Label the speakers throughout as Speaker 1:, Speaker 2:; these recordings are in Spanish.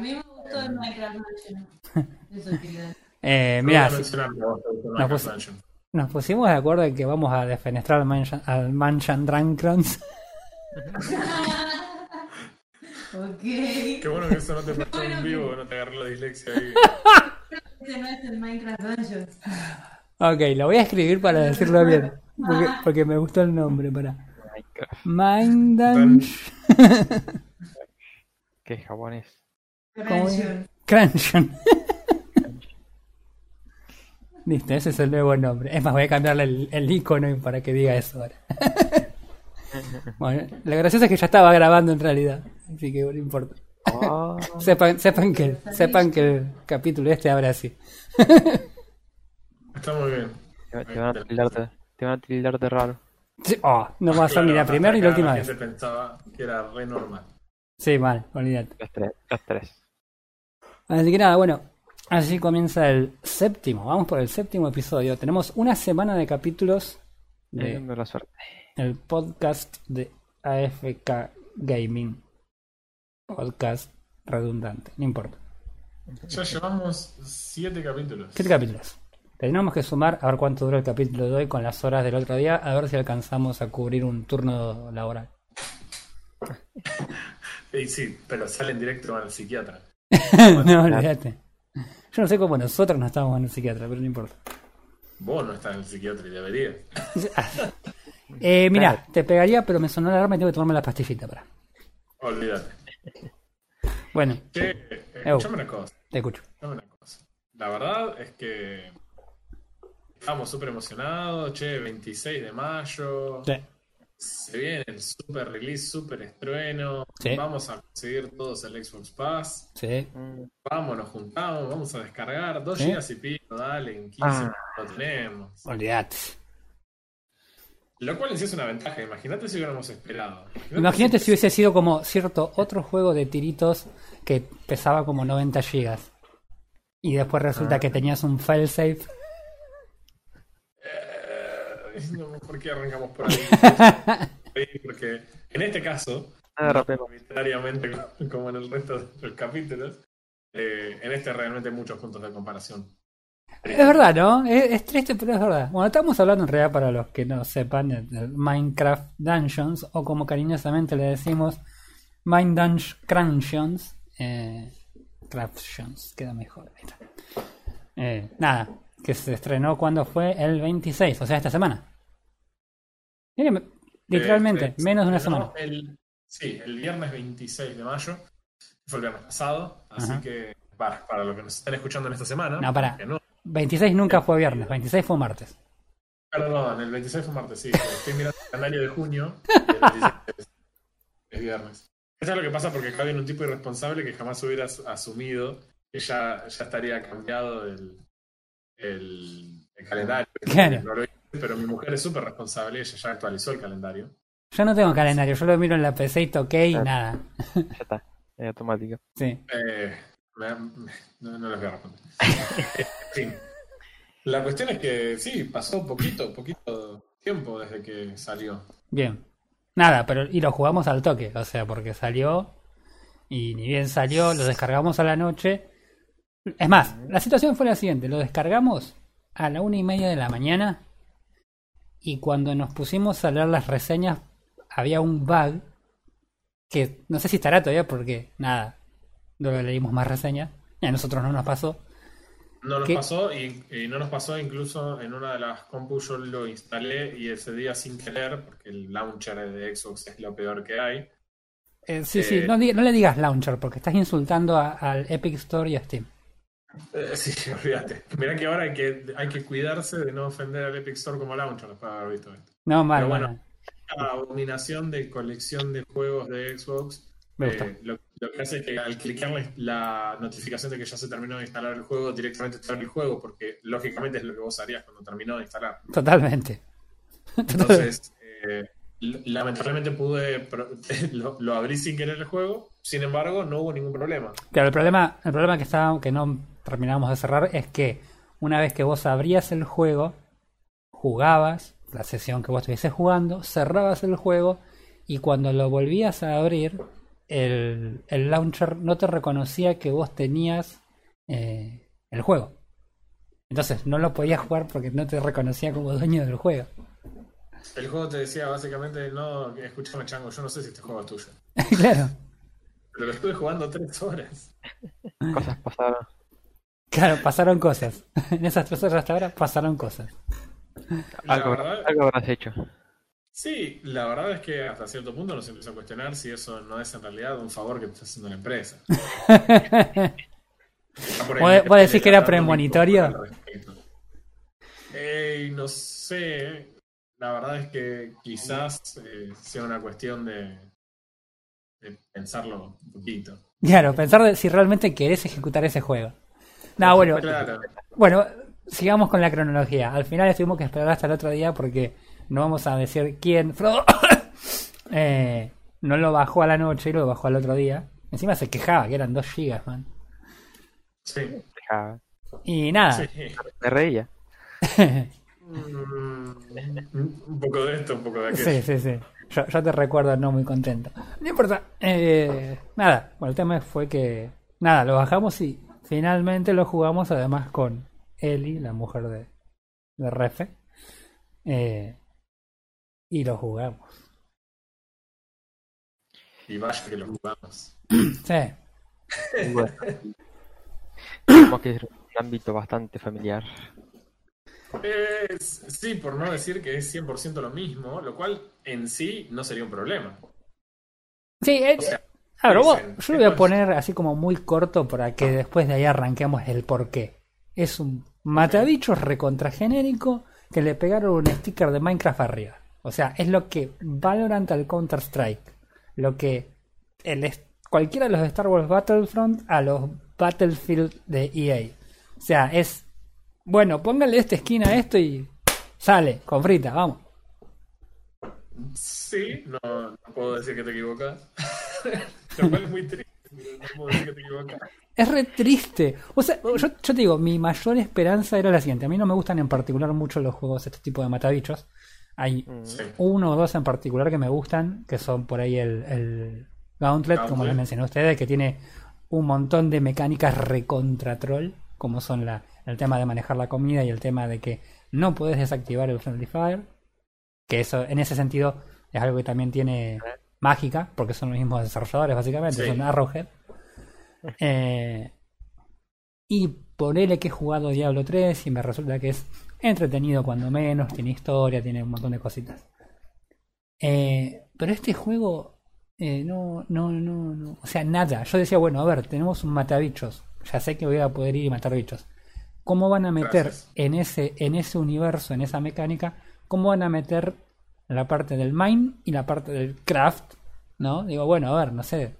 Speaker 1: mí me gustó el Minecraft Mansion. Eso quería
Speaker 2: Eh,
Speaker 3: Mira,
Speaker 2: mira,
Speaker 3: no,
Speaker 2: pues- nos pusimos de acuerdo en que vamos a defenestrar al Mansion, al Mansion Drunkrons.
Speaker 1: Ok.
Speaker 3: Qué bueno que eso no te pasó en vivo, no te agarró la dislexia ahí.
Speaker 1: Ese no es el Minecraft Dungeons.
Speaker 2: Ok, lo voy a escribir para decirlo bien. Porque, porque me gustó el nombre, para.
Speaker 4: Minecraft,
Speaker 2: Mind Dungeon.
Speaker 4: que es japonés.
Speaker 2: Crunchon. Listo, ese es el nuevo nombre. Es más, voy a cambiarle el, el icono para que diga eso ahora. bueno, lo gracioso es que ya estaba grabando en realidad. Así que no importa.
Speaker 4: Ah,
Speaker 2: Sepan, sepan, que, sepan que el capítulo este abre así.
Speaker 3: Está muy bien.
Speaker 4: te, te van a tildar de, te van a tildar de raro.
Speaker 2: Sí, oh, no va a ser ni la primera ni la última vez.
Speaker 3: gente pensaba que era re normal.
Speaker 2: Sí, mal, olvídate.
Speaker 4: Los tres, los tres.
Speaker 2: Así que nada, bueno, así comienza el séptimo. Vamos por el séptimo episodio. Tenemos una semana de capítulos de
Speaker 4: Teniendo la suerte.
Speaker 2: el podcast de AFK Gaming. Podcast redundante, no importa.
Speaker 3: Ya llevamos siete capítulos.
Speaker 2: ¿Qué capítulos? Tenemos que sumar a ver cuánto dura el capítulo de hoy con las horas del otro día, a ver si alcanzamos a cubrir un turno laboral.
Speaker 3: Y sí, pero sale en directo al psiquiatra.
Speaker 2: no, olvídate. Yo no sé cómo nosotros no estamos en el psiquiatra, pero no importa.
Speaker 3: Vos no estás en el psiquiatra y deberías.
Speaker 2: Eh, mira, te pegaría, pero me sonó la alarma y tengo que tomarme la pastillita para.
Speaker 3: Olvídate.
Speaker 2: Bueno,
Speaker 3: Che, eh, escuchame una cosa.
Speaker 2: te escucho.
Speaker 3: escuchame una cosa. La verdad es que estamos súper emocionados. Che, 26 de mayo.
Speaker 2: Sí.
Speaker 3: Se viene el super release, super estrueno.
Speaker 2: Sí.
Speaker 3: Vamos a conseguir todos el Xbox Pass.
Speaker 2: Sí.
Speaker 3: Vamos, nos juntamos, vamos a descargar. 2
Speaker 2: Sí.
Speaker 3: gigas y pico, dale, en 15
Speaker 4: Ah.
Speaker 3: lo tenemos.
Speaker 2: Olvídate.
Speaker 3: Lo cual en sí es una ventaja. Imagínate si hubiéramos esperado.
Speaker 2: Imagínate si hubiese sido como cierto otro juego de tiritos que pesaba como 90 gigas. Y después resulta que tenías un failsafe.
Speaker 3: Eh, no, ¿Por qué arrancamos por ahí? Porque en este caso, arbitrariamente como en el resto de los capítulos, eh, en este realmente hay muchos puntos de comparación.
Speaker 2: Es verdad, ¿no? Es, es triste, pero es verdad. Bueno, estamos hablando en realidad para los que no sepan el Minecraft Dungeons, o como cariñosamente le decimos, Mind Dungeon Crunchions. Eh, Craftions, queda mejor. Eh, nada, que se estrenó cuando fue el 26, o sea, esta semana. Literalmente,
Speaker 3: Eh,
Speaker 2: menos de una semana.
Speaker 3: el- sí, el viernes 26 de mayo, fue el viernes pasado, así
Speaker 2: Ajá.
Speaker 3: que para, para los que nos están escuchando en esta semana,
Speaker 2: No,
Speaker 3: que no,
Speaker 2: 26 nunca fue viernes, 26 fue martes.
Speaker 3: perdón, el 26 fue martes, sí, estoy mirando el calendario de junio, y el 26 es, es viernes. Eso es lo que pasa porque acá viene un tipo irresponsable que jamás hubiera as- asumido que ya, ya estaría cambiado el, el, el calendario.
Speaker 2: Claro.
Speaker 3: Pero mi mujer es súper responsable, ella ya actualizó el calendario.
Speaker 2: Yo no tengo calendario, yo lo miro en la PC y toqué y nada.
Speaker 4: Ya está. Es automático.
Speaker 2: Sí.
Speaker 3: Eh, me- me- no, no les voy a responder. en fin. La cuestión es que sí, pasó poquito, poquito tiempo desde que salió.
Speaker 2: Bien. Nada, pero y lo jugamos al toque, o sea, porque salió y ni bien salió, lo descargamos a la noche. Es más, la situación fue la siguiente, lo descargamos a la una y media de la mañana y cuando nos pusimos a leer las reseñas había un bug que no sé si estará todavía porque nada, no lo leímos más reseñas y a nosotros no nos pasó.
Speaker 3: No nos
Speaker 2: ¿Qué?
Speaker 3: pasó y, y no nos pasó incluso en una de las compus yo lo instalé y ese día sin querer, porque el launcher de Xbox es lo peor que hay.
Speaker 2: Eh, sí, sí,
Speaker 3: Eh.
Speaker 2: no, le digas launcher porque estás insultando a- al Epic Store y a Steam.
Speaker 3: Eh, sí, olvídate. Mirá que ahora hay que, hay que cuidarse de no ofender al Epic Store como launcher de haber visto esto.
Speaker 2: No, mal,
Speaker 3: Pero bueno,
Speaker 2: mal.
Speaker 3: La abominación de colección de juegos de Xbox
Speaker 2: Me gusta.
Speaker 3: Eh, lo, lo que hace es que al clicar la, notificación de que ya se terminó de instalar el juego, directamente te abre el juego, porque lógicamente es lo que vos harías cuando terminó de instalar.
Speaker 2: Totalmente.
Speaker 3: Entonces, eh, lamentablemente pude, lo, lo abrí sin querer el juego, sin embargo, no hubo ningún problema.
Speaker 2: Claro, el problema, el problema que estaba, que no terminamos de cerrar es que una vez que vos abrías el juego, jugabas la sesión que vos estuvieses jugando, cerrabas el juego y cuando lo volvías a abrir, el, el launcher no te reconocía que vos tenías eh, el juego. Entonces no lo podías jugar porque no te reconocía como dueño del juego.
Speaker 3: El juego te decía básicamente, no, escúchame chango, yo no sé si este juego es tuyo.
Speaker 2: claro,
Speaker 3: Pero lo estuve jugando tres horas.
Speaker 4: Cosas pasaron.
Speaker 2: Claro, pasaron cosas. En esas tres horas hasta ahora pasaron cosas.
Speaker 4: Algo,
Speaker 3: verdad,
Speaker 4: algo habrás hecho.
Speaker 3: sí, la verdad es que hasta cierto punto nos empezó a cuestionar si eso no es en realidad un favor que te está haciendo la empresa.
Speaker 2: ¿Vos- vos decís que era premonitorio?
Speaker 3: Eh, no sé, la verdad es que quizás eh, sea una cuestión de, de pensarlo un poquito.
Speaker 2: Claro, pensar de si realmente querés ejecutar ese juego. No, bueno,
Speaker 3: Claro,
Speaker 2: bueno, sigamos con la cronología. Al final tuvimos que esperar hasta el otro día porque no vamos a decir quién. Frodo eh, no lo bajó a la noche y lo bajó al otro día. Encima se quejaba que eran 2 gigas, man.
Speaker 3: sí.
Speaker 2: Y nada,
Speaker 3: sí.
Speaker 4: Me reía.
Speaker 3: Mm, un poco de esto, un poco de aquello.
Speaker 2: Sí, sí, sí. Yo, yo te recuerdo no muy contento. No importa. Eh, nada, bueno, el tema fue que. Nada, lo bajamos y finalmente lo jugamos además con Eli, la mujer de, de Refe. Eh, y lo jugamos.
Speaker 3: Y vaya que lo jugamos.
Speaker 2: Sí.
Speaker 4: Bueno. Que es un ámbito bastante familiar.
Speaker 3: Es- sí, por no decir que es 100% lo mismo, lo cual en sí no sería un problema.
Speaker 2: Sí,
Speaker 3: O sea,
Speaker 2: a ver, vos- yo lo voy a
Speaker 3: esto es-
Speaker 2: poner así como muy corto para que después de ahí arranquemos el porqué. Es un matabichos recontra genérico que le pegaron un sticker de Minecraft arriba. O sea, es lo que Valorant al Counter Strike. Lo que el, es- cualquiera de los de Star Wars Battlefront a los Battlefield de EA. O sea, es. Bueno, póngale esta esquina a esto y sale, con frita, vamos.
Speaker 3: Sí, no, no puedo decir que te equivocas. lo cual es muy triste, pero no puedo decir que te equivocas.
Speaker 2: Es re triste. O sea, yo, yo te digo, mi mayor esperanza era la siguiente. A mí no me gustan en particular mucho los juegos, este tipo de matabichos. Hay
Speaker 3: Sí.
Speaker 2: uno o dos en particular que me gustan, que son por ahí el, el Gauntlet, como les mencioné a ustedes, que tiene un montón de mecánicas recontra troll, como son la, el tema de manejar la comida y el tema de que no puedes desactivar el Friendly Fire. Que eso, en ese sentido, es algo que también tiene mágica, porque son los mismos desarrolladores, básicamente,
Speaker 3: Sí.
Speaker 2: son Arrowhead. Eh, y ponele que he jugado Diablo 3 y me resulta que es entretenido cuando menos, tiene historia, tiene un montón de cositas. Eh, pero este juego, eh, no, no, no, no, o sea, nada. Yo decía, bueno, a ver, tenemos un matabichos, ya sé que voy a poder ir y matar bichos. ¿Cómo van a meter
Speaker 3: Gracias.
Speaker 2: en ese, en ese universo, en esa mecánica, cómo van a meter la parte del mine y la parte del craft? ¿No? Digo, bueno, a ver, no sé,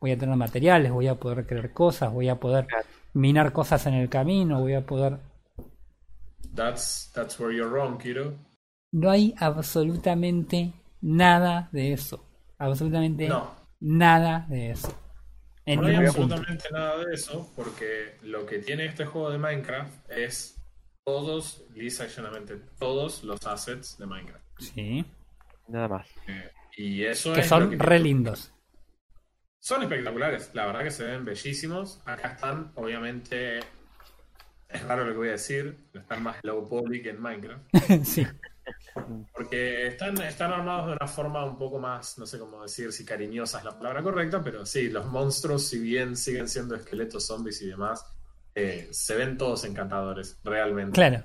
Speaker 2: voy a tener materiales, voy a poder crear cosas, voy a poder minar cosas en el camino, voy a poder...
Speaker 3: That's, that's where you're wrong, kiddo.
Speaker 2: No hay absolutamente nada de eso. Absolutamente
Speaker 3: No.
Speaker 2: nada de eso. En
Speaker 3: No hay
Speaker 2: punto.
Speaker 3: absolutamente nada de eso, porque lo que tiene este juego de Minecraft es todos, lisa y llanamente, todos los assets de Minecraft.
Speaker 2: Sí.
Speaker 4: Nada más.
Speaker 3: Eh, y eso
Speaker 2: Que
Speaker 3: es
Speaker 2: son
Speaker 3: que
Speaker 2: re lindos.
Speaker 3: Son espectaculares, la verdad que se ven bellísimos. Acá están, obviamente, es raro lo que voy a decir, están más low poly que en Minecraft.
Speaker 2: sí.
Speaker 3: Porque están, están armados de una forma un poco más, no sé cómo decir si cariñosa es la palabra correcta, pero sí, los monstruos, si bien siguen siendo esqueletos, zombies y demás, eh, se ven todos encantadores, realmente.
Speaker 2: Claro.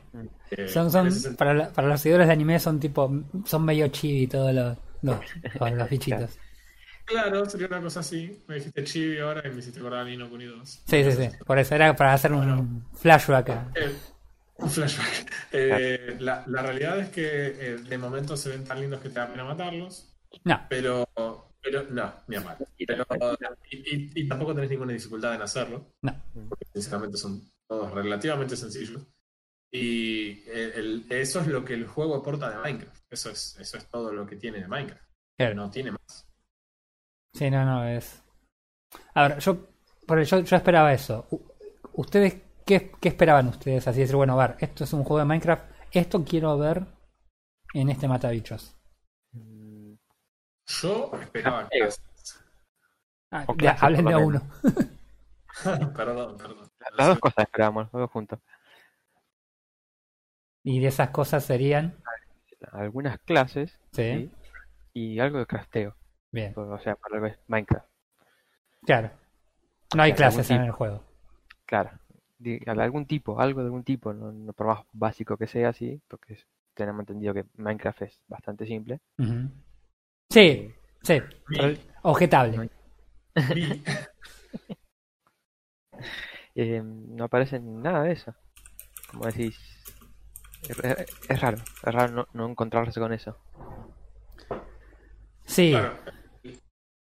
Speaker 3: Eh,
Speaker 2: Son, son, para, la- para los seguidores de anime son tipo, son medio chibi todos los, los, bichitos.
Speaker 3: Claro, sería una cosa así. Me dijiste chibi ahora y me hiciste acordar a Nino Kuni 2.
Speaker 2: Sí, sí, sí. Por eso era para hacer un flashback.
Speaker 3: Eh, un flashback. Eh, la, la realidad es que eh, de momento se ven tan lindos que te da pena matarlos,
Speaker 2: No,
Speaker 3: pero, pero no, ni a mal. Pero, y, y- y tampoco tenés ninguna dificultad en hacerlo,
Speaker 2: no.
Speaker 3: porque sinceramente son todos relativamente sencillos. Y el- el- eso es lo que el juego aporta de Minecraft. Eso es, eso es todo lo que tiene de Minecraft.
Speaker 2: Claro.
Speaker 3: No tiene más.
Speaker 2: Sí, no, no, es. A ver, yo, por yo, yo esperaba eso. ¿Ustedes qué, qué esperaban ustedes? Así decir, bueno, a ver, esto es un juego de Minecraft, esto quiero ver en este Matabichos.
Speaker 3: Yo esperaba
Speaker 4: Ego.
Speaker 3: casas.
Speaker 2: Ah, ya, hablen de a uno.
Speaker 3: perdón, perdón.
Speaker 4: Las dos cosas esperábamos, los dos juntos.
Speaker 2: Y de esas cosas serían.
Speaker 4: Algunas clases
Speaker 2: Sí,
Speaker 4: ¿sí? y algo de crafteo.
Speaker 2: bien,
Speaker 4: O sea, para algo es Minecraft.
Speaker 2: claro. No hay clases en el juego.
Speaker 4: Claro. De algún tipo, algo de algún tipo, no, no por más básico que sea así, porque tenemos entendido que Minecraft es bastante simple.
Speaker 2: Ujú. Sí, sí, objetable.
Speaker 4: Eh, no aparece nada de eso. Como decís, es, raro, es raro no, no encontrarse con eso.
Speaker 2: Sí,
Speaker 3: Claro.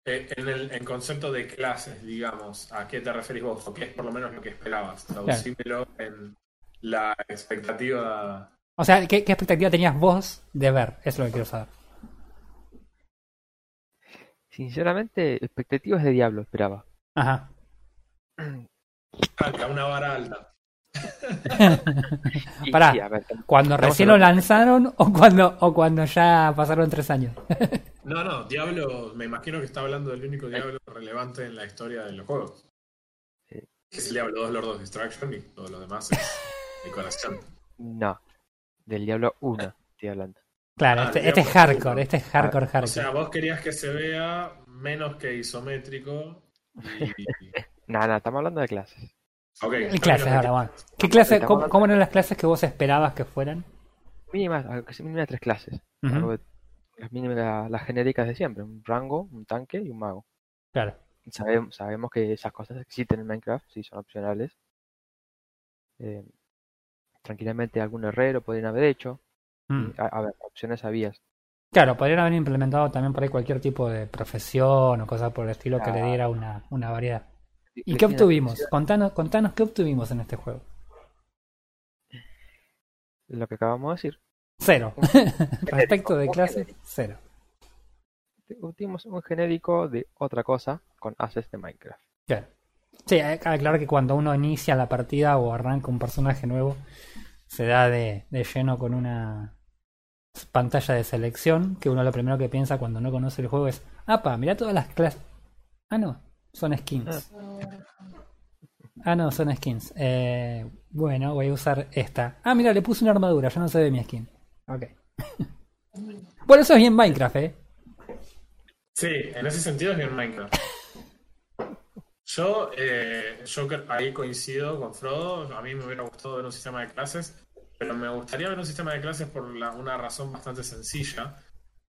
Speaker 3: Eh, En el en concepto de clases, digamos, ¿a qué te referís vos? ¿O qué es por lo menos lo que esperabas? Traducímelo en la expectativa.
Speaker 2: o sea, ¿qué, qué expectativa tenías vos de ver? Eso es lo que quiero saber.
Speaker 4: Sinceramente, expectativas de Diablo esperaba.
Speaker 2: Ajá.
Speaker 3: Alta, una vara alta.
Speaker 2: Pará.
Speaker 4: sí, ver,
Speaker 2: ¿Cuando recién lo lanzaron o cuando, o cuando ya pasaron tres años?
Speaker 3: No, no, Diablo, me imagino que está hablando del único Diablo relevante en la historia de los juegos.
Speaker 4: Sí.
Speaker 3: Que es el Diablo 2 Lord of Destruction y todo lo demás es decoración.
Speaker 4: no, del Diablo 1 estoy hablando.
Speaker 2: Claro,
Speaker 3: Ah,
Speaker 2: este, este es hardcore, este es hardcore,
Speaker 3: O
Speaker 2: hardcore.
Speaker 3: sea, vos querías que se vea menos que isométrico. Y...
Speaker 4: Nada, nada, estamos hablando de clases.
Speaker 3: Ok,
Speaker 2: ¿Qué clases ahora, bueno? ¿Qué clase, cómo, eran las clases que vos esperabas que fueran?
Speaker 4: Mínimas, sea mínimas tres clases. Las mínimas, las genéricas de siempre, un rango, un tanque y un mago.
Speaker 2: Claro.
Speaker 4: Sabemos, sabemos que esas cosas existen en Minecraft, sí, son opcionales. Eh, tranquilamente algún herrero podrían haber hecho.
Speaker 2: Mm.
Speaker 4: A, a ver, opciones habías.
Speaker 2: Claro, podrían haber implementado también por ahí cualquier tipo de profesión o cosas por el estilo que le diera una, una variedad. ¿Y qué obtuvimos? Contanos, contanos qué obtuvimos en este juego.
Speaker 4: Lo que acabamos de decir.
Speaker 2: Cero. Respecto de
Speaker 4: genérico.
Speaker 2: cero.
Speaker 4: Obtuvimos un genérico de otra cosa con assets de Minecraft.
Speaker 2: Claro. Sí, aclarar que cuando uno inicia la partida o arranca un personaje nuevo, se da de, de lleno con una pantalla de selección, que uno lo primero que piensa cuando no conoce el juego es, apa, mira todas las clases. Ah, no, son skins. Ah, no, son skins. Eh, bueno, voy a usar esta. Ah, mira, le puse una armadura, ya no se ve mi skin. Ok. bueno, eso es bien Minecraft, ¿eh?
Speaker 3: Sí, en ese sentido es bien Minecraft. Yo, eh, yo ahí coincido con Frodo. A mí me hubiera gustado ver un sistema de clases, pero me gustaría ver un sistema de clases por la- una razón bastante sencilla,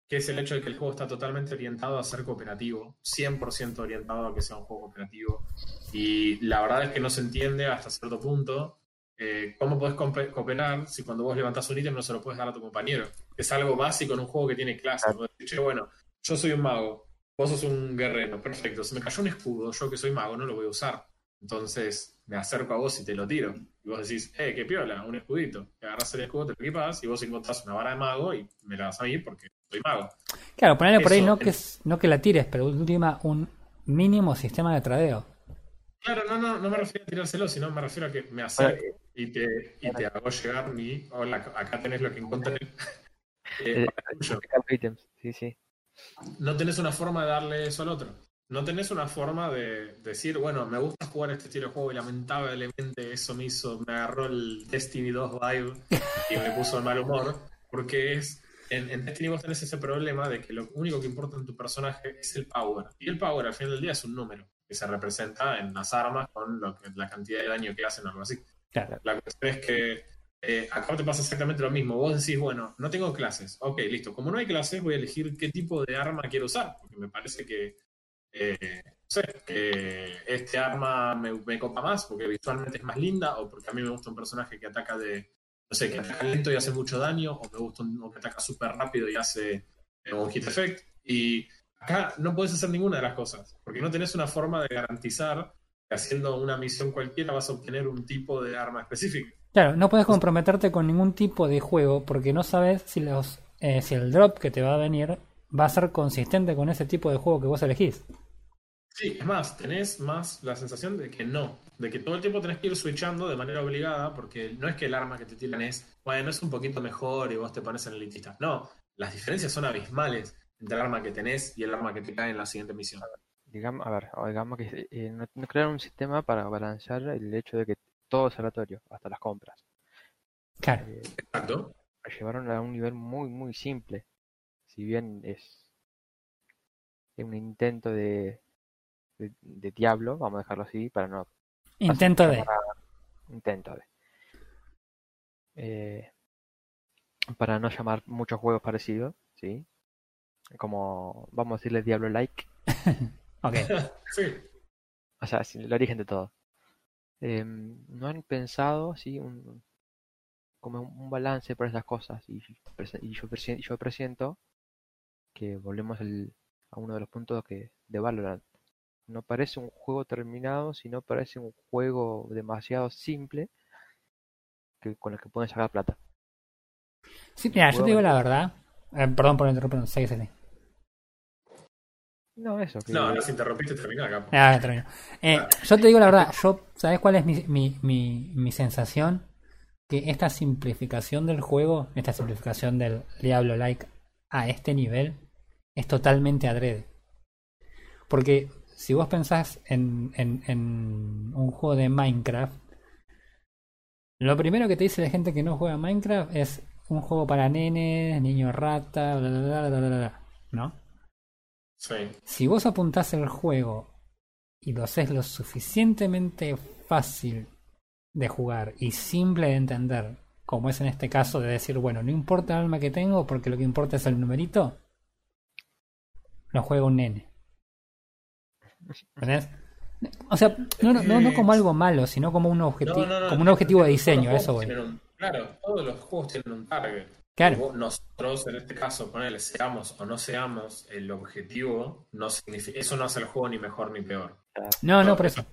Speaker 3: que es el hecho de que el juego está totalmente orientado a ser cooperativo, 100% orientado a que sea un juego cooperativo. Y la verdad es que no se entiende hasta cierto punto eh, cómo podés cooperar si cuando vos levantás un ítem no se lo puedes dar a tu compañero. Es algo básico en un juego que tiene clases. "Che, bueno, yo soy un mago, vos sos un guerrero, perfecto. Se me cayó un escudo, yo que soy mago no lo voy a usar. Entonces me acerco a vos y te lo tiro. Y vos decís, eh, qué piola, un escudito. Te agarras el escudo, te lo equipas y vos encontrás una vara de mago y me la das a mí porque soy mago.
Speaker 2: Claro, ponerle por ahí no
Speaker 3: el-
Speaker 2: que, no que la tires, pero última un mínimo sistema de tradeo.
Speaker 3: Claro, no, no, no me refiero a tirárselo, sino me refiero a que me acerco y te, y te hago llegar mi. Hola, acá tenés lo que encontré. Eh,
Speaker 4: Eh, sí, sí.
Speaker 3: no tenés una forma de darle eso al otro. No tenés una forma de decir, bueno, me gusta jugar este estilo de juego y lamentablemente eso me hizo, me agarró el Destiny 2 vibe y me puso de mal humor, porque es, en, en Destiny vos tenés ese problema de que lo único que importa en tu personaje es el power. Y el power al final del día es un número que se representa en las armas con lo que, la cantidad de daño que hacen o algo así.
Speaker 2: Claro.
Speaker 3: La cuestión es que eh, acá te pasa exactamente lo mismo. Vos decís, bueno, no tengo clases. Ok, listo. Como no hay clases, voy a elegir qué tipo de arma quiero usar. Porque me parece que, eh, no sé, que este arma me, me copa más porque visualmente es más linda o porque a mí me gusta un personaje que ataca de, no sé, que ataca lento y hace mucho daño o me gusta uno que ataca súper rápido y hace eh, un hit effect. Y acá no puedes hacer ninguna de las cosas porque no tenés una forma de garantizar que haciendo una misión cualquiera vas a obtener un tipo de arma específica.
Speaker 2: Claro, no puedes comprometerte con ningún tipo de juego porque no sabes si los eh, si el drop que te va a venir va a ser consistente con ese tipo de juego que vos elegís.
Speaker 3: Sí, es más, tenés más la sensación de que no, de que todo el tiempo tenés que ir switchando de manera obligada, porque no es que el arma que te tiran es, bueno, es un poquito mejor y vos te pones en el elitista. No, las diferencias son abismales entre el arma que tenés y el arma que te cae en la siguiente misión.
Speaker 4: digamos, a ver, digamos que eh, no, no crearon un sistema para balancear el hecho de que todo es aleatorio, hasta las compras.
Speaker 2: Claro.
Speaker 4: Eh,
Speaker 3: Exacto.
Speaker 4: llevaron a un nivel muy, muy simple. Si bien es un intento de, de, de Diablo, vamos a dejarlo así, para no
Speaker 2: Intento de.
Speaker 4: llamar a- intento de. Eh, para no llamar muchos juegos parecidos, ¿sí? Como, vamos a decirle Diablo-like,
Speaker 2: Ok.
Speaker 3: Sí.
Speaker 4: o sea, sí, el origen de todo. Eh, no han pensado, sí, un, como un, balance para esas cosas y, y yo, presi- yo presiento que volvemos al- a uno de los puntos que de Valorant. No parece un juego terminado, sino parece un juego demasiado simple que, con el que pueden sacar plata.
Speaker 2: Sí, mira, yo te digo la verdad. Eh, perdón por interrumpir, sí, sí, sí.
Speaker 4: No, eso. Que,
Speaker 3: No, nos interrumpiste, termina acá.
Speaker 2: Ah, termino. Eh, yo te digo la verdad, yo, ¿sabes cuál es mi, mi, mi, mi sensación? Que esta simplificación del juego, esta simplificación del Diablo Like a este nivel, es totalmente adrede. Porque si vos pensás en, en, en un juego de Minecraft, lo primero que te dice la gente que no juega Minecraft es un juego para nenes, niño rata, bla bla bla bla ¿no?
Speaker 3: Sí.
Speaker 2: Si vos apuntás el juego y lo haces lo suficientemente fácil de jugar y simple de entender, como es en este caso de decir, bueno, no importa el alma que tengo porque lo que importa es el numerito, lo juega un nene. ¿Entendés? O sea, no, no, no, como algo malo, sino como un, objeti-
Speaker 3: No, no, no,
Speaker 2: como un objetivo de diseño, eso voy.
Speaker 3: un- claro, todos los juegos tienen un target.
Speaker 2: Claro,
Speaker 3: Nosotros, en este caso, ponele, seamos o no seamos, el objetivo no significa, eso no hace el juego ni mejor ni peor.
Speaker 2: no, no, por eso.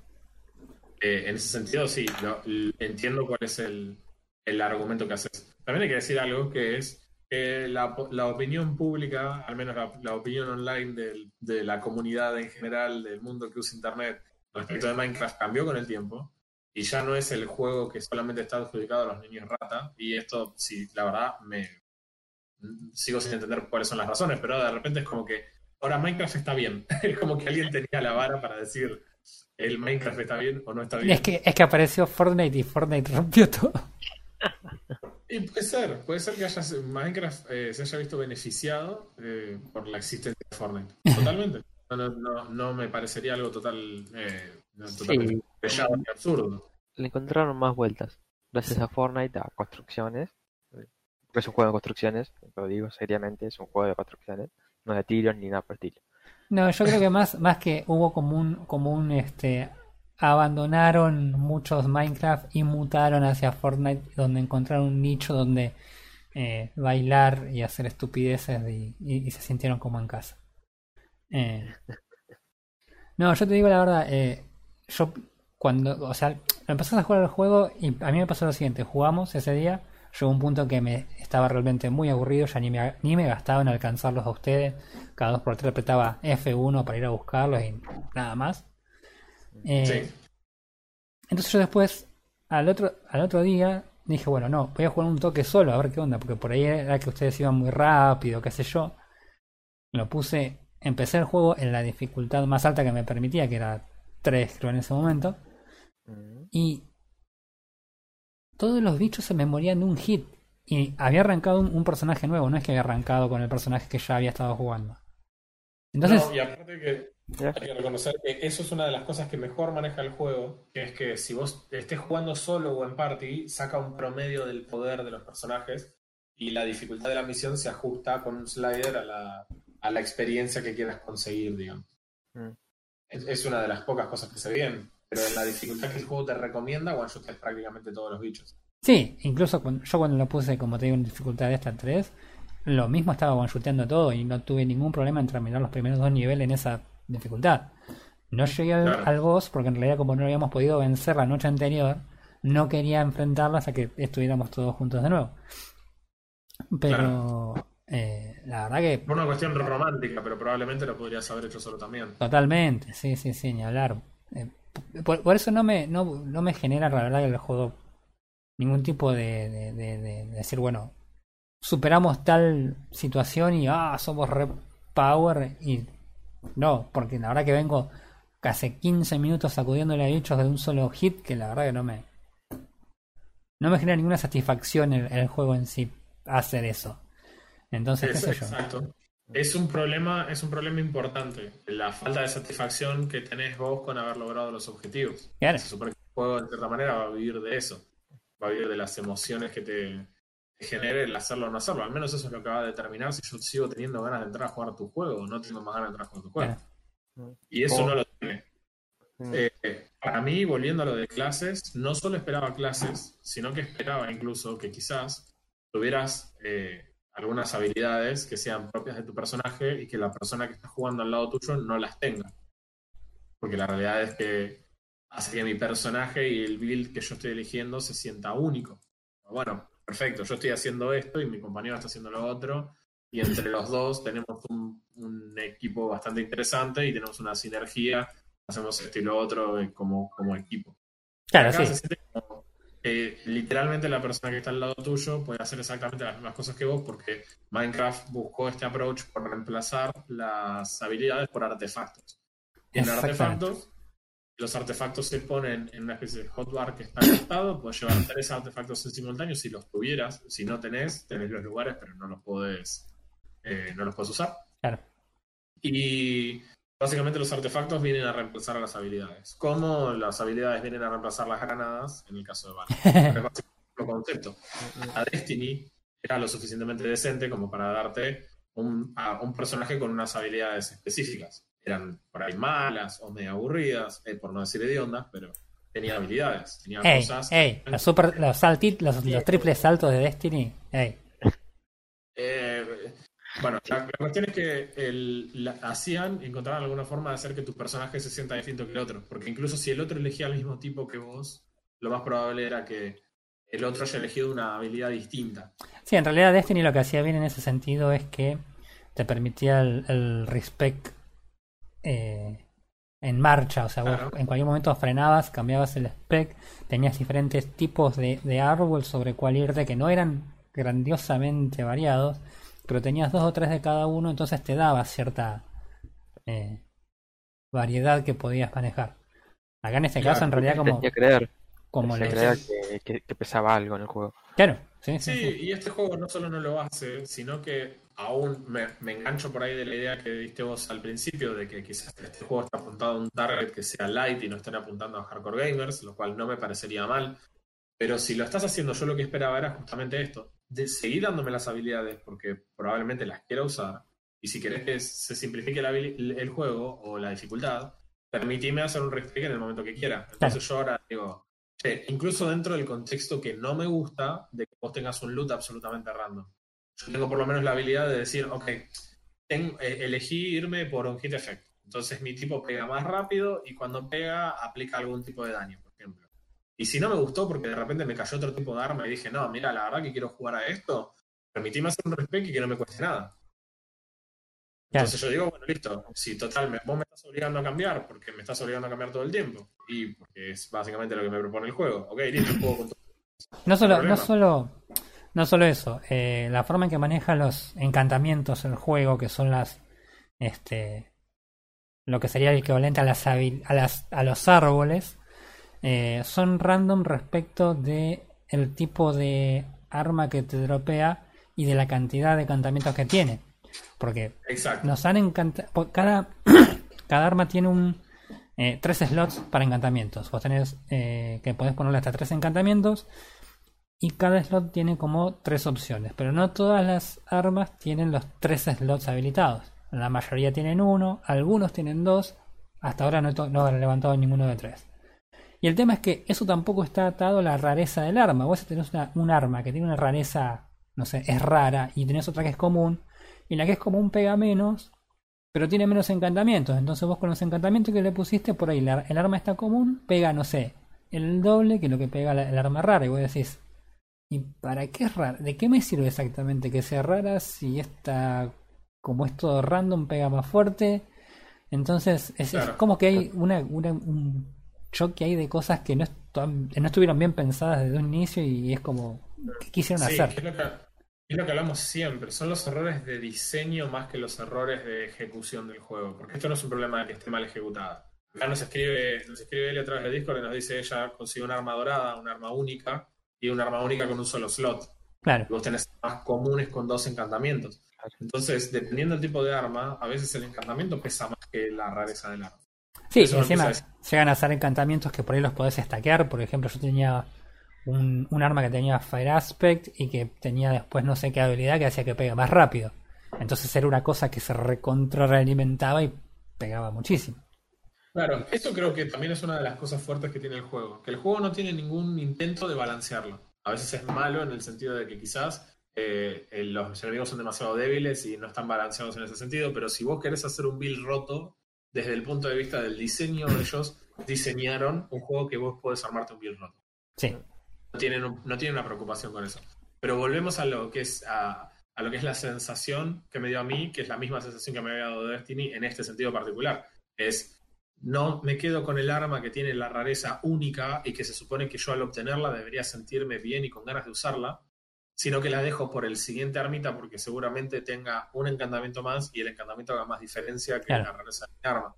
Speaker 3: Eh, en ese sentido, sí, lo- entiendo cuál es el, el argumento que haces. También hay que decir algo que es que la, po- la opinión pública, al menos la, la opinión online del- de la comunidad en general, del mundo que usa Internet, respecto de Minecraft cambió con el tiempo y ya no es el juego que solamente está adjudicado a los niños rata. Y esto, sí, la verdad, me sigo sin entender cuáles son las razones, pero de repente es como que ahora Minecraft está bien. Es como que alguien tenía la vara para decir el Minecraft está bien o no está bien.
Speaker 2: Es que, es que apareció Fortnite y Fortnite rompió todo.
Speaker 3: Y puede ser, puede ser que haya, Minecraft eh, se haya visto beneficiado eh, por la existencia de Fortnite. Totalmente. No, no, no, no me parecería algo total, eh, totalmente
Speaker 4: Sí.
Speaker 3: ni absurdo.
Speaker 4: Le encontraron más vueltas. Gracias a Fortnite, a construcciones. porque Es un juego de construcciones, lo digo seriamente, es un juego de construcciones. No de tiros ni nada por el estilo.
Speaker 2: No, yo creo que más, más que hubo como un, como un este abandonaron muchos Minecraft y mutaron hacia Fortnite donde encontraron un nicho donde eh, bailar y hacer estupideces y, se sintieron como en casa. Eh, no, yo te digo la verdad, eh, yo cuando, o sea, empezás a jugar el juego y a mí me pasó lo siguiente, jugamos ese día, llegó un punto que me estaba realmente muy aburrido, ya ni me, ni me gastaba en alcanzarlos a ustedes, cada dos por tres apretaba F1 para ir a buscarlos y nada más. Eh,
Speaker 3: Sí.
Speaker 2: Entonces yo después, al otro, al otro día, dije, bueno, no, voy a jugar un toque solo, a ver qué onda, porque por ahí era que ustedes iban muy rápido, qué sé yo. Lo puse, empecé el juego en la dificultad más alta que me permitía, que era 3 creo en ese momento,
Speaker 4: Mm.
Speaker 2: y todos los bichos se me morían de un hit. Y había arrancado un, un personaje nuevo, no es que había arrancado con el personaje que ya había estado jugando. Entonces,
Speaker 3: No, y aparte que Hay que reconocer que eso es una de las cosas que mejor maneja el juego, que es que si vos estés jugando solo o en party, saca un promedio del poder de los personajes y la dificultad de la misión se ajusta con un slider a la, a la experiencia que quieras conseguir, digamos.
Speaker 4: Mm.
Speaker 3: Es, es una de las pocas cosas que se ven, pero en la dificultad que el juego te recomienda, one shoteas prácticamente todos los bichos.
Speaker 2: Sí, incluso cuando, yo cuando lo puse, como te digo, en dificultad de esta 3, lo mismo estaba one todo y no tuve ningún problema en terminar los primeros dos niveles en esa dificultad. No llegué al,
Speaker 3: Claro.
Speaker 2: al boss porque en realidad como no habíamos podido vencer la noche anterior, no quería enfrentarlo hasta que estuviéramos todos juntos de nuevo. Pero eh, la verdad que
Speaker 3: Por una cuestión romántica, pero probablemente lo podrías haber hecho solo también.
Speaker 2: Totalmente, sí, sí, sí, ni hablar. Eh, por, por eso no me, no, no me genera la verdad que el juego ningún tipo de, de, de- de- de decir, bueno, superamos tal situación y ah, somos re power y no, porque la verdad que vengo casi 15 minutos sacudiéndole a bichos de un solo hit que la verdad que no me no me genera ninguna satisfacción el, el juego en sí hacer eso. Entonces, qué
Speaker 3: Es,
Speaker 2: sé yo.
Speaker 3: exacto. Es un problema, es un problema importante. La falta de satisfacción que tenés vos con haber logrado los objetivos.
Speaker 2: Claro.
Speaker 3: Se supone que el juego de cierta manera va a vivir de eso. Va a vivir de las emociones que te genere el hacerlo o no hacerlo. Al menos eso es lo que va a determinar si yo sigo teniendo ganas de entrar a jugar tu juego o no tengo más ganas de entrar a jugar tu juego.
Speaker 2: Claro.
Speaker 3: Y eso no lo tiene.
Speaker 4: Mm.
Speaker 3: Eh, para mí, volviendo a lo de clases, no solo esperaba clases, sino que esperaba incluso que quizás tuvieras eh, algunas habilidades que sean propias de tu personaje y que la persona que está jugando al lado tuyo no las tenga. Porque la realidad es que hace que mi personaje y el build que yo estoy eligiendo se sienta único. Bueno, perfecto, yo estoy haciendo esto y mi compañero está haciendo lo otro. Y entre los dos tenemos un, un equipo bastante interesante y tenemos una sinergia hacemos esto y lo otro eh, como, como equipo.
Speaker 2: Claro,
Speaker 3: Acá
Speaker 2: sí.
Speaker 3: se siente como que literalmente la persona que está al lado tuyo puede hacer exactamente las mismas cosas que vos porque Minecraft buscó este approach por reemplazar las habilidades por artefactos. Y en artefactos, los artefactos se ponen en una especie de hotbar que está conectado, puedes llevar tres artefactos en simultáneo si los tuvieras, si no tenés, tenés los lugares, pero no los podés, eh, no los puedes usar.
Speaker 2: Claro.
Speaker 3: Y básicamente los artefactos vienen a reemplazar a las habilidades. Como las habilidades vienen a reemplazar las granadas en el caso de Valorant. es básicamente el mismo concepto. A Destiny era lo suficientemente decente como para darte un, a un personaje con unas habilidades específicas. Eran por ahí malas o medio aburridas, eh, por no decir hediondas, pero tenía habilidades, tenía
Speaker 2: Ey,
Speaker 3: cosas.
Speaker 2: ey, los, super, los, saltit, los, los triples saltos de Destiny. Ey,
Speaker 3: Eh, bueno, la, la cuestión es que el, la- hacían, encontraban alguna forma de hacer que tu personaje se sienta distinto que el otro. Porque incluso si el otro elegía al mismo tipo que vos, lo más probable era que el otro haya elegido una habilidad distinta.
Speaker 2: Sí, en realidad Destiny lo que hacía bien en ese sentido es que te permitía el, el respect eh, en marcha. O sea, vos
Speaker 3: Claro.
Speaker 2: en cualquier momento frenabas, cambiabas el spec, tenías diferentes tipos de, de árbol sobre cuál irte que no eran grandiosamente variados, pero tenías dos o tres de cada uno, entonces te daba cierta eh, variedad que podías manejar. Acá en este
Speaker 3: Claro,
Speaker 2: caso, en realidad, como,
Speaker 4: creer,
Speaker 2: como
Speaker 4: te
Speaker 2: le-
Speaker 4: hacía creer que, que- que pesaba algo en el juego.
Speaker 2: Claro, sí, sí,
Speaker 3: Sí,
Speaker 2: sí.
Speaker 3: y este juego no solo no lo hace, sino que aún me, me engancho por ahí de la idea que diste vos al principio, de que quizás este juego está apuntado a un target que sea light y no estén apuntando a hardcore gamers, lo cual no me parecería mal. Pero si lo estás haciendo, yo lo que esperaba era justamente esto, de seguir dándome las habilidades, porque probablemente las quiera usar, y si querés que se simplifique la el juego o la dificultad, permitime hacer un respec en el momento que quiera. Entonces yo ahora digo, che, incluso dentro del contexto que no me gusta, de que vos tengas un loot absolutamente random. Yo tengo por lo menos la habilidad de decir, ok, eh, elegí irme por un hit effect. Entonces mi tipo pega más rápido y cuando pega aplica algún tipo de daño, por ejemplo. Y si no me gustó porque de repente me cayó otro tipo de arma y dije, no, mira, la verdad que quiero jugar a esto, permitime hacer un respect y que no me cueste nada. Entonces yo digo, bueno, listo, si total, me- vos me estás obligando a cambiar porque me estás obligando a cambiar todo el tiempo y porque es básicamente lo que me propone el juego. Ok, listo, juego con tu-
Speaker 2: No solo, no solo, no solo eso, eh, la forma en que maneja los encantamientos el juego, que son las, este, lo que sería el equivalente a las, a las, a los árboles, eh, son random respecto de el tipo de arma que te dropea y de la cantidad de encantamientos que tiene, porque
Speaker 3: Exacto.
Speaker 2: nos han encantado. Cada, cada arma tiene un eh, tres slots para encantamientos. Vos tenés que podés ponerle hasta tres encantamientos. Y cada slot tiene como tres opciones. Pero no todas las armas tienen los tres slots habilitados. La mayoría tienen uno, algunos tienen dos. Hasta ahora no he, he levantado ninguno de tres. Y el tema es que eso tampoco está atado a la rareza del arma. Vos tenés un arma que tiene una rareza, no sé, es rara, y tenés otra que es común. Y la que es común pega menos, pero tiene menos encantamientos. Entonces vos con los encantamientos que le pusiste por ahí, el arma está común, pega, no sé, el doble que lo que pega el arma rara. Y vos decís, ¿y para qué es rara? ¿De qué me sirve exactamente que sea rara si esta, como es todo random, pega más fuerte? Entonces es, como que hay una, una- un choque ahí de cosas que no, estu- no estuvieron bien pensadas desde un inicio y es como, ¿qué quisieron
Speaker 3: Sí,
Speaker 2: hacer?
Speaker 3: que es lo que, Es lo que hablamos siempre, son los errores de diseño más que los errores de ejecución del juego, porque esto no es un problema de que esté mal ejecutada. Acá nos escribe, nos escribe Eli a través de Discord y nos dice ella consiguió una arma dorada, una arma única, y una arma única con un solo slot.
Speaker 2: Claro.
Speaker 3: Y vos tenés armas comunes con dos encantamientos. Entonces, dependiendo del tipo de arma, a veces el encantamiento pesa más que la rareza del arma.
Speaker 2: Sí,
Speaker 3: Eso
Speaker 2: y encima llegan a ser encantamientos que por ahí los podés stackear. Por ejemplo, yo tenía un, un arma que tenía Fire Aspect y que tenía después no sé qué habilidad que hacía que pegue más rápido. Entonces era una cosa que se recontra realimentaba y pegaba muchísimo.
Speaker 3: Claro, esto creo que también es una de las cosas fuertes que tiene el juego, que el juego no tiene ningún intento de balancearlo. A veces es malo en el sentido de que quizás eh, los enemigos son demasiado débiles y no están balanceados en ese sentido, pero si vos querés hacer un build roto, desde el punto de vista del diseño, ellos diseñaron un juego que vos podés armarte un build roto.
Speaker 2: Sí,
Speaker 3: No tienen, no tienen una preocupación con eso. Pero volvemos a lo que es a, a lo que es la sensación que me dio a mí, que es la misma sensación que me había dado Destiny en este sentido particular. Es no me quedo con el arma que tiene la rareza única y que se supone que yo al obtenerla debería sentirme bien y con ganas de usarla, sino que la dejo por el siguiente armita porque seguramente tenga un encantamiento más y el encantamiento haga más diferencia que
Speaker 2: Claro.
Speaker 3: la rareza de mi arma.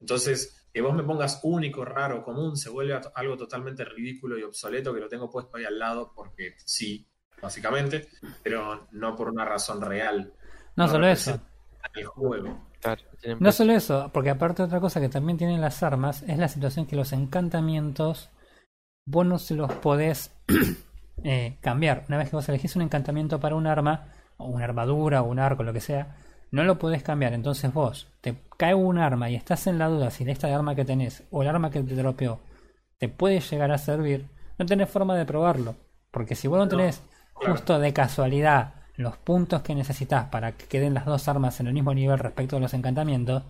Speaker 3: Entonces, que vos me pongas único, raro, común, se vuelve algo totalmente ridículo y obsoleto que lo tengo puesto ahí al lado porque sí, básicamente, pero no por una razón real.
Speaker 2: no solo eso.
Speaker 3: El juego.
Speaker 4: Claro,
Speaker 2: No solo eso, porque aparte otra cosa que también tienen las armas es la situación que los encantamientos vos no se los podés eh, cambiar. Una vez que vos elegís un encantamiento para un arma, o una armadura, o un arco, lo que sea, no lo podés cambiar. Entonces vos te cae un arma y estás en la duda si esta arma que tenés o el arma que te dropeó te puede llegar a servir, no tenés forma de probarlo. Porque si vos no
Speaker 3: No,
Speaker 2: tenés
Speaker 3: claro.
Speaker 2: justo de casualidad los puntos que necesitas para que queden las dos armas en el mismo nivel respecto a los encantamientos,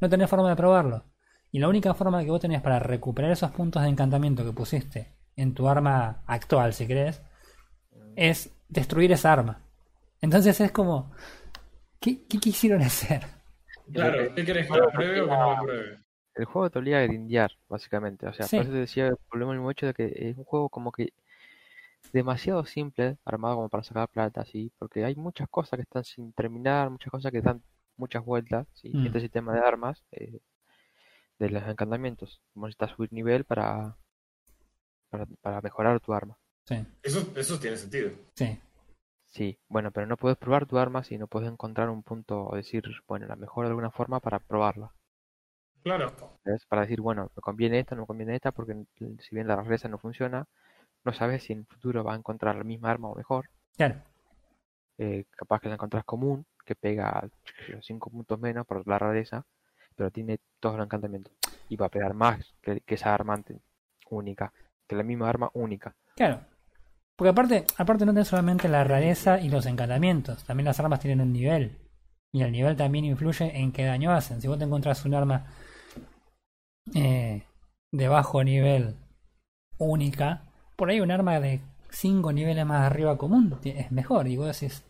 Speaker 2: no tenés forma de probarlo. Y la única forma que vos tenés para recuperar esos puntos de encantamiento que pusiste en tu arma actual, si querés, es destruir esa arma. Entonces es como, ¿qué, qué quisieron hacer?
Speaker 3: Claro, ¿qué querés que lo pruebe o que no lo pruebe?
Speaker 4: El juego te obliga a grindear, básicamente. O sea,
Speaker 2: Sí.
Speaker 4: por eso te decía el problema el mismo hecho de que es un juego como que demasiado simple, armado como para sacar plata, ¿sí? Porque hay muchas cosas que están sin terminar, muchas cosas que dan muchas vueltas, ¿sí?
Speaker 2: Mm.
Speaker 4: Este sistema de armas, eh, de los encantamientos. Como necesitas subir nivel para, para, para mejorar tu arma.
Speaker 2: Sí,
Speaker 3: Eso, eso tiene sentido.
Speaker 2: sí,
Speaker 4: Sí, bueno, pero no puedes probar tu arma si no puedes encontrar un punto o decir, bueno, la mejor de alguna forma para probarla.
Speaker 3: Claro.
Speaker 4: ¿sabes? Para decir, bueno, me conviene esta, no me conviene esta, porque si bien la rareza no funciona, no sabes si en el futuro vas a encontrar la misma arma o mejor.
Speaker 2: claro.
Speaker 4: Eh, capaz que la encontrás común, que pega 5 puntos menos por la rareza, pero tiene todos los encantamientos. Y va a pegar más que, que esa arma única, que la misma arma única.
Speaker 2: Claro. Porque aparte, aparte no tenés solamente la rareza y los encantamientos, también las armas tienen un nivel. Y el nivel también influye en qué daño hacen. Si vos te encontrás un arma eh, de bajo nivel única, por ahí un arma de 5 niveles más arriba común es mejor. Y vos decís,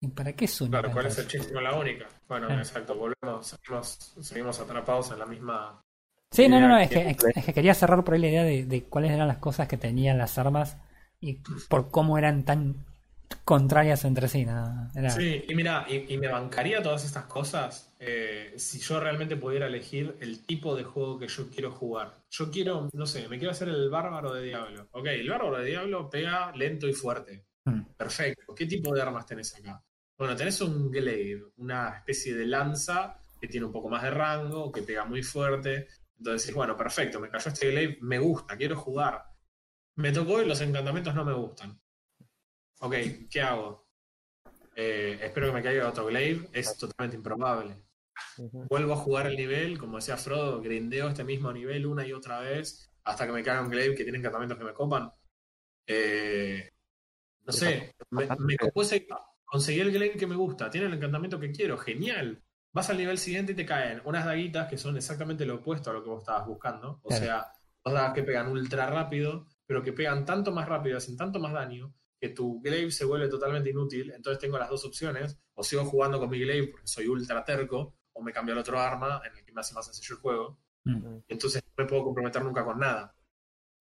Speaker 2: ¿y para qué es única?
Speaker 3: Claro, ¿cuál es el chiste con la única? Bueno,
Speaker 2: Claro.
Speaker 3: exacto, volvemos, seguimos, seguimos atrapados en la misma.
Speaker 2: Sí, no, no, no, es que, es que quería cerrar por ahí la idea de, de cuáles eran las cosas que tenían las armas y por cómo eran tan contrarias entre sí. nada, era-
Speaker 3: Sí, y mira, y, y me bancaría todas estas cosas eh, si yo realmente pudiera elegir el tipo de juego que yo quiero jugar. Yo quiero, no sé, me quiero hacer el bárbaro de Diablo. Ok, el bárbaro de Diablo pega lento y fuerte.
Speaker 2: Mm.
Speaker 3: Perfecto. ¿Qué tipo de armas tenés acá? Bueno, tenés un glaive, una especie de lanza que tiene un poco más de rango, que pega muy fuerte. Entonces decís, bueno, perfecto, me cayó este glaive, me gusta, quiero jugar. Me tocó y los encantamientos no me gustan. Ok, ¿qué hago? Eh, espero que me caiga otro glaive, es totalmente improbable. Vuelvo a jugar el nivel, como decía Frodo, grindeo este mismo nivel una y otra vez hasta que me caiga un glaive que tiene encantamientos que me copan. Eh, no sé, me, me copó ese- conseguí el glaive que me gusta, tiene el encantamiento que quiero, genial. Vas al nivel siguiente y te caen unas daguitas que son exactamente lo opuesto a lo que vos estabas buscando. O
Speaker 2: Claro.
Speaker 3: sea, dos dagas que pegan ultra rápido, pero que pegan tanto más rápido, hacen tanto más daño, que tu glaive se vuelve totalmente inútil. Entonces tengo las dos opciones. O sigo jugando con mi glaive porque soy ultra terco, o me cambio al otro arma en el que me hace más sencillo el juego.
Speaker 2: Mm.
Speaker 3: Entonces no me puedo comprometer nunca con nada.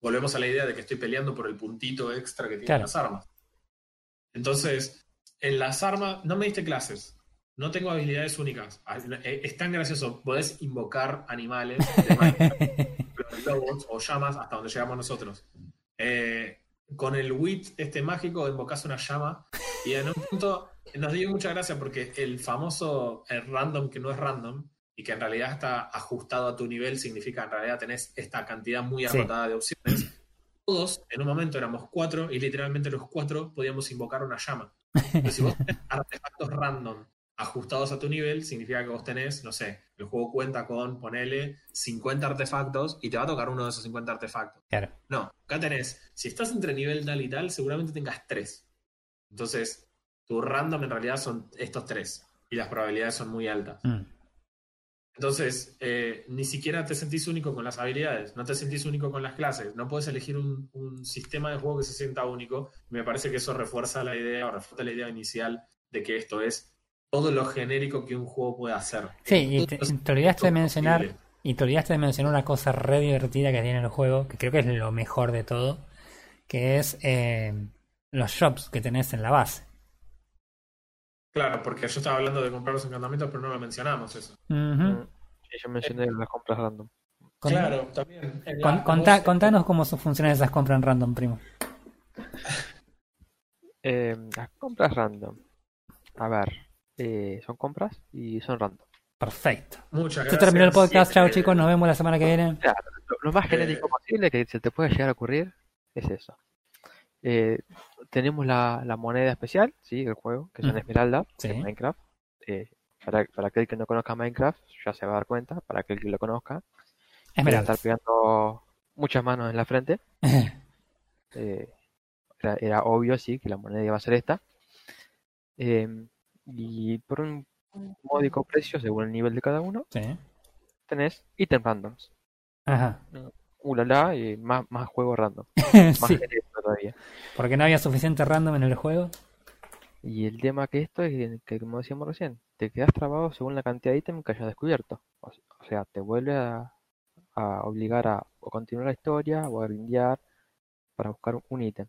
Speaker 3: Volvemos a la idea de que estoy peleando por el puntito extra que tienen
Speaker 2: Claro.
Speaker 3: las armas. Entonces, en las armas, no me diste clases. No tengo habilidades únicas. Ah, eh, Es tan gracioso. Podés invocar animales de Minecraft, lobos o llamas hasta donde llegamos nosotros. Eh, con el wit este mágico invocás una llama y en un punto nos dio mucha gracia porque el famoso el random que no es random y que en realidad está ajustado a tu nivel significa en realidad tenés esta cantidad muy
Speaker 2: Sí.
Speaker 3: acotada de opciones. Todos en un momento éramos cuatro y literalmente los cuatro podíamos invocar una llama. Pero si vos tenés artefactos random ajustados a tu nivel, significa que vos tenés, no sé, el juego cuenta con, ponele, 50 artefactos y te va a tocar uno de esos 50 artefactos.
Speaker 2: Claro.
Speaker 3: No, acá tenés, si estás entre nivel tal y tal, seguramente tengas tres. Entonces, tu random en realidad son estos tres. Y las probabilidades son muy altas.
Speaker 2: Mm.
Speaker 3: Entonces, eh, ni siquiera te sentís único con las habilidades, no te sentís único con las clases, no puedes elegir un, un sistema de juego que se sienta único. Me parece que eso refuerza la idea o refuerza la idea inicial de que esto es todo lo genérico que un juego puede hacer.
Speaker 2: Sí, y te, olvidaste de mencionar,
Speaker 3: posible.
Speaker 2: y te olvidaste de mencionar una cosa re divertida que tiene el juego, que creo que es lo mejor de todo, que es eh, los shops que tenés en la base.
Speaker 3: Claro, porque yo estaba hablando de comprar los encantamientos, pero no lo mencionamos eso.
Speaker 2: Ujú.
Speaker 4: Mm, sí, yo mencioné las compras random.
Speaker 2: Con-
Speaker 3: Claro, también.
Speaker 2: Con- contá- contanos cómo funcionan esas compras en random, primo.
Speaker 4: Eh, las compras random. A ver, eh, son compras y son random.
Speaker 2: Perfecto.
Speaker 3: Muchas
Speaker 2: Se
Speaker 3: gracias.
Speaker 2: terminó el podcast, chao chicos, nos vemos la semana que viene.
Speaker 4: Lo, lo más
Speaker 3: Eh.
Speaker 4: genérico posible que se te pueda llegar a ocurrir es eso. Eh, tenemos la, la moneda especial, sí, del juego, que son
Speaker 2: Mm.
Speaker 4: esmeraldas
Speaker 2: Sí.
Speaker 4: de Minecraft. Eh, para, para aquel que no conozca Minecraft, ya se va a dar cuenta. Para aquel que lo conozca,
Speaker 2: Esmeralda.
Speaker 4: estar pegando muchas manos en la frente. Eh, era, era obvio, sí, que la moneda iba a ser esta. Eh, y por un módico precio, según el nivel de cada uno,
Speaker 2: sí.
Speaker 4: tenés ítems randoms.
Speaker 2: Ajá.
Speaker 4: Ulala, y más, más juego random. Más
Speaker 2: sí.
Speaker 4: genérico todavía.
Speaker 2: Porque no había suficiente random en el juego.
Speaker 4: Y el tema que esto es que, como decíamos recién, te quedas trabado según la cantidad de ítems que hayas descubierto. O sea, te vuelve a, a obligar a o continuar la historia o a grindear para buscar un ítem.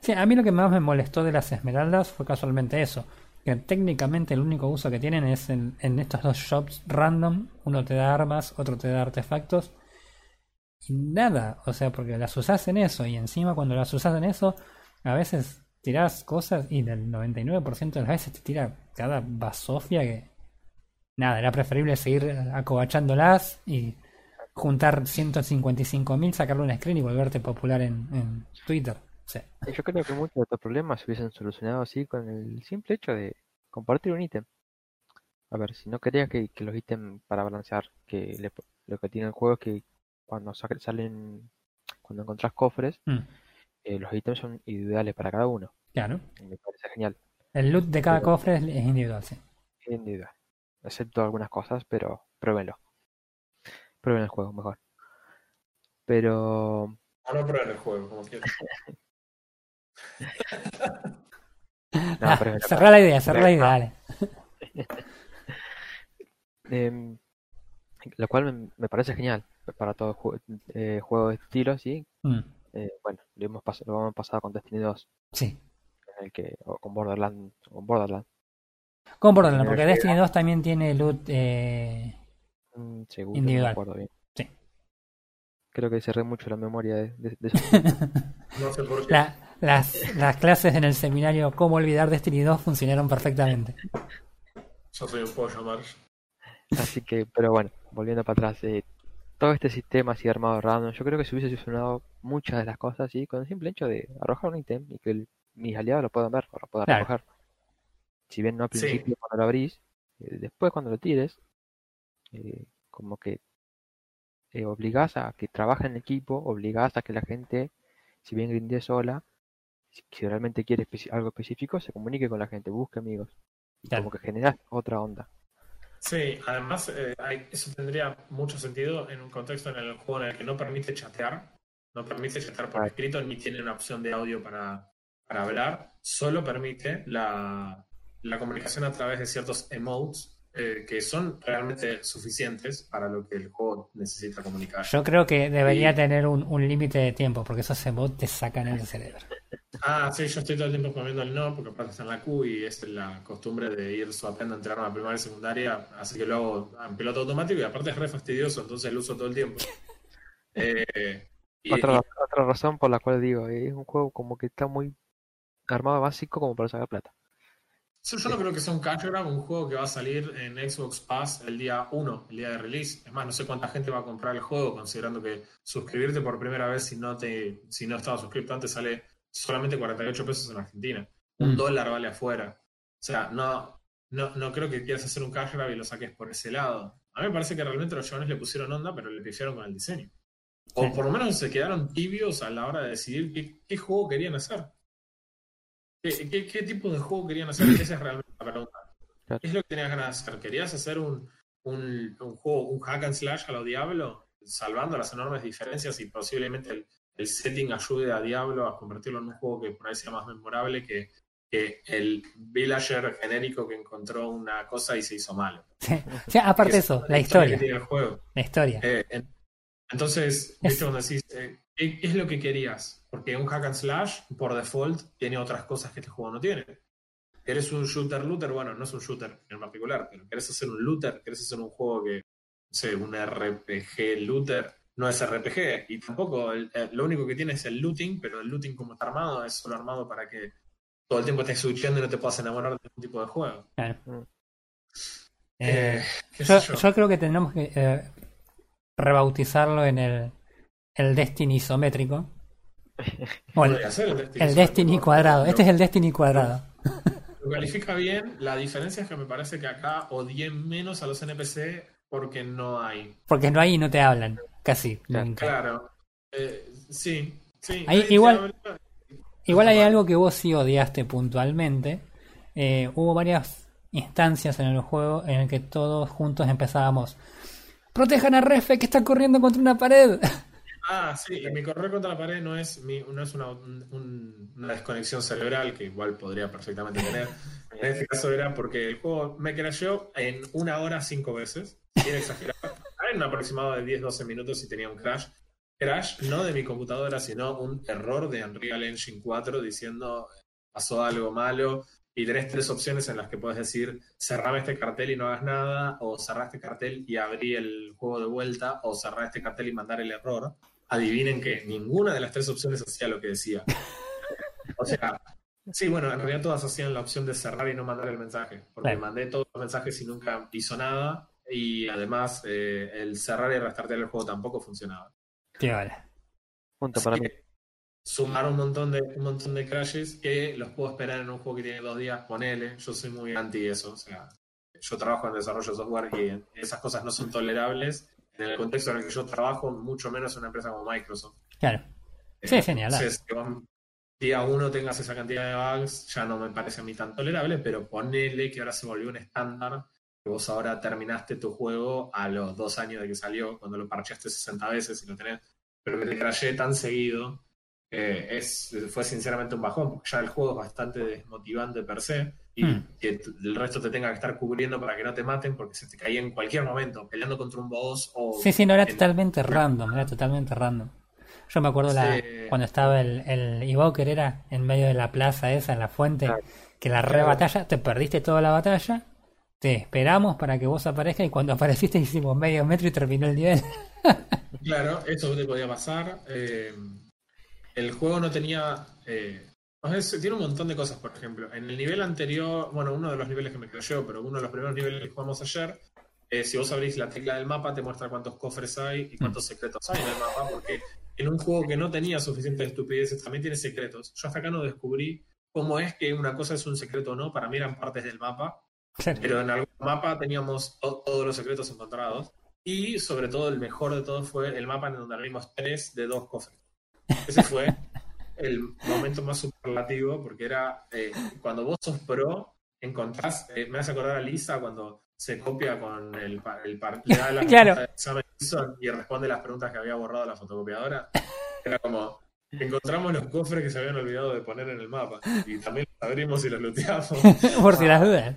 Speaker 2: Sí, a mí lo que más me molestó de las esmeraldas fue casualmente eso. Que técnicamente el único uso que tienen es en, estos dos shops random. Uno te da armas, otro te da artefactos. Y nada, o sea, porque las usás en eso. Y encima cuando las usás en eso, a veces tirás cosas y del 99% de las veces te tira cada basofia que... Nada, era preferible seguir acobachándolas y juntar 155.000, sacarle un screen y volverte popular en Twitter. Sí.
Speaker 4: Y Yo creo que muchos de estos problemas se hubiesen solucionado así con el simple hecho de compartir un ítem. A ver, si no querías que, que los ítems para balancear, que le- lo que tiene el juego es que cuando sa- salen, cuando encontrás cofres,
Speaker 2: Mm,
Speaker 4: eh, los ítems son individuales para cada uno.
Speaker 2: claro.
Speaker 4: Y me parece genial.
Speaker 2: El loot de cada
Speaker 4: Pero-
Speaker 2: cofre es, es individual, sí.
Speaker 4: individual. Excepto algunas cosas, pero pruébenlo. Prueben el juego mejor. Pero
Speaker 3: O no prueben el juego, como quieran.
Speaker 4: no,
Speaker 2: Ah, la idea, cerrá la idea, dale.
Speaker 4: Em, lo cual me, me parece genial para todo jue- eh, juego de estilo, sí.
Speaker 2: Mm,
Speaker 4: Eh, bueno, lo hemos, lo hemos pasado con Destiny 2,
Speaker 2: sí.
Speaker 4: en el que, o con Borderlands, o con Borderlands,
Speaker 2: Con Borderlands, porque. Destiny 2 también tiene loot. Eh...
Speaker 4: mm, seguro, no me
Speaker 2: Individual.
Speaker 4: acuerdo bien.
Speaker 2: Sí.
Speaker 4: Creo que cerré mucho la memoria de, de, de eso.
Speaker 3: No sé por qué.
Speaker 2: la- las, las clases en el seminario Cómo olvidar Destiny 2 funcionaron perfectamente.
Speaker 3: Yo soy un pollo amarillo.
Speaker 4: Así que, pero bueno, volviendo para atrás, eh, todo este sistema así armado random, yo creo que se hubiese solucionado muchas de las cosas ¿sí? con el simple hecho de arrojar un ítem y que el- mis aliados lo puedan ver o lo puedan
Speaker 2: Claro.
Speaker 4: recoger. Si bien no al
Speaker 3: Sí.
Speaker 4: principio cuando lo abrís, eh, después cuando lo tires, eh, como que eh, obligás a que trabaje en equipo, obligás a que la gente, si bien grindee sola, si, realmente quiere algo específico, se comunique con la gente, busque amigos. Y
Speaker 2: Claro.
Speaker 4: como que generas otra onda.
Speaker 3: Sí, además eh, hay- eso tendría mucho sentido en un contexto en el juego en el que no permite chatear, no permite chatear por escrito, ni tiene una opción de audio para, para hablar, solo permite la, la comunicación a través de ciertos emotes eh, que son realmente suficientes para lo que el juego necesita comunicar.
Speaker 2: Yo creo que debería tener un, un límite de tiempo, porque esos emotes te sacan el cerebro.
Speaker 3: Ah, sí, yo estoy todo el tiempo comiendo el no, porque aparte está en la Q y es la costumbre de ir swapeando entre arma primaria y secundaria, así que lo hago en piloto automático y aparte es re fastidioso, entonces lo uso todo el tiempo. Eh, y-
Speaker 4: Otra,
Speaker 3: y-
Speaker 4: otra razón por la cual digo, eh, es un juego como que está muy armado básico como para sacar plata.
Speaker 3: yo, yo no creo que sea un cash grab, un juego que va a salir en Xbox Pass el día 1, el día de release. Es más, no sé cuánta gente va a comprar el juego, considerando que suscribirte por primera vez si no te si no estaba suscrito antes sale solamente 48 pesos en Argentina. Un
Speaker 2: Mm.
Speaker 3: dólar vale afuera. O sea, no, no, no creo que quieras hacer un cash grab y lo saques por ese lado. A mí me parece que realmente los chavales le pusieron onda, pero le pifiaron con el diseño. O
Speaker 2: Sí.
Speaker 3: por lo menos se quedaron tibios a la hora de decidir qué, qué juego querían hacer. ¿Qué, qué, qué tipo de juego querían hacer? Esa es realmente la pregunta. ¿Qué es lo que tenías ganas de hacer? ¿Querías hacer un, un, un juego, un hack and slash a lo Diablo? Salvando las enormes diferencias y posiblemente el, el setting ayude a Diablo a convertirlo en un juego que por ahí sea más memorable que, que el villager genérico que encontró una cosa y se hizo malo.
Speaker 2: O sea, aparte de eso, la
Speaker 3: que
Speaker 2: historia.
Speaker 3: tiene el juego.
Speaker 2: La historia.
Speaker 3: Eh, en- entonces,
Speaker 2: Es-
Speaker 3: ¿viste cuando decís, eh, ¿qué, qué es lo que querías? Porque un hack and slash, por default, tiene otras cosas que este juego no tiene. ¿Querés un shooter looter? Bueno, no es un shooter en particular, pero ¿querés hacer un looter? ¿Querés hacer un juego que, no sé, un RPG looter? No es RPG, y tampoco, el- eh, lo único que tiene es el looting, pero el looting como está armado es solo armado para que todo el tiempo estés switchando y no te puedas enamorar de ningún tipo de juego.
Speaker 2: Claro.
Speaker 4: Mm.
Speaker 2: Eh,
Speaker 3: Eh, ¿qué
Speaker 2: yo,
Speaker 3: sé yo?
Speaker 2: yo creo que tendremos que eh, rebautizarlo en el, el Destiny isométrico. O el,
Speaker 3: el Destiny.
Speaker 2: el Destiny cuadrado. Este es el Destiny cuadrado.
Speaker 3: Lo califica bien. La diferencia es que me parece que acá odié menos a los NPC porque no hay.
Speaker 2: Porque no hay y no te hablan. Casi.
Speaker 4: Claro.
Speaker 2: nunca.
Speaker 3: Claro. Eh, sí, sí.
Speaker 2: Ahí
Speaker 3: te
Speaker 2: igual-. Igual hay algo que vos sí odiaste puntualmente. Eh, hubo varias instancias en el juego en el que todos juntos empezábamos. Protejan a Refe que está corriendo contra una pared.
Speaker 3: Ah, sí. Y mi correr contra la pared no es, mi- no es una, un- un- una desconexión cerebral que igual podría perfectamente tener. En este caso era porque el juego me crasheó en una hora cinco veces. Sin exagerar. En un aproximado de 10-12 minutos y tenía un crash. Crash no de mi computadora, sino un error de Unreal Engine 4 diciendo pasó algo malo. Y tenés tres opciones en las que puedes decir cerrame este cartel y no hagas nada, o cerrar este cartel y abrí el juego de vuelta, o cerrar este cartel y mandar el error. Adivinen que ninguna de las tres opciones hacía lo que decía. O sea, sí, bueno, en realidad todas hacían la opción de cerrar y no mandar el mensaje, porque mandé todos los mensajes y nunca hizo nada, y además eh, el cerrar y restartear el juego tampoco funcionaba.
Speaker 2: Qué hola.
Speaker 4: Punto
Speaker 3: Así
Speaker 4: para mí.
Speaker 3: sumar un montón de un montón de crashes que los puedo esperar en un juego que tiene dos días, ponele. Yo soy muy anti eso, o sea, yo trabajo en desarrollo de software y esas cosas no son tolerables en el contexto en el que yo trabajo, mucho menos en una empresa como Microsoft.
Speaker 2: Claro. Sí, genial.
Speaker 3: Entonces, que vos día uno tengas esa cantidad de bugs, ya no me parece a mí tan tolerable, pero ponele que ahora se volvió un estándar, vos ahora terminaste tu juego a los dos años de que salió, cuando lo parcheaste 60 veces y lo tenés, pero que te crashé tan seguido, eh, es, fue sinceramente un bajón, porque ya el juego es bastante desmotivante per se, y
Speaker 2: Hmm.
Speaker 3: que el resto te tenga que estar cubriendo para que no te maten, porque se te caía en cualquier momento, peleando contra un boss o...
Speaker 2: Sí, sí, no era
Speaker 3: en-
Speaker 2: totalmente random, era totalmente random. Yo me acuerdo la, cuando estaba el, el Evoker era en medio de la plaza esa, en la fuente,
Speaker 4: Claro.
Speaker 2: que la re batalla, te perdiste toda la batalla, te esperamos para que vos aparezcas y cuando apareciste hicimos medio metro y terminó el nivel.
Speaker 3: Claro, eso te podía pasar. Eh, el juego no tenía. eh, tiene un montón de cosas, por ejemplo. En el nivel anterior, bueno, uno de los niveles que me creyó, pero uno de los primeros niveles que jugamos ayer, eh, si vos abrís la tecla del mapa, te muestra cuántos cofres hay y cuántos secretos hay en el mapa, porque en un juego que no tenía suficientes estupideces también tiene secretos. Yo hasta acá no descubrí cómo es que una cosa es un secreto o no, para mí eran partes del mapa, pero en algún mapa teníamos to- todos los secretos encontrados. Y sobre todo, el mejor de todos fue el mapa en donde abrimos tres de dos cofres. Ese fue el momento más superlativo, porque era eh, cuando vos sos pro, encontrás. eh, me hace acordar a Lisa cuando se copia con el, el le da la
Speaker 2: Claro.
Speaker 3: examen y responde las preguntas que había borrado la fotocopiadora. Era como. Encontramos los cofres que se habían olvidado de poner en el mapa. Y también los abrimos y los looteamos.
Speaker 2: Por si las dudas.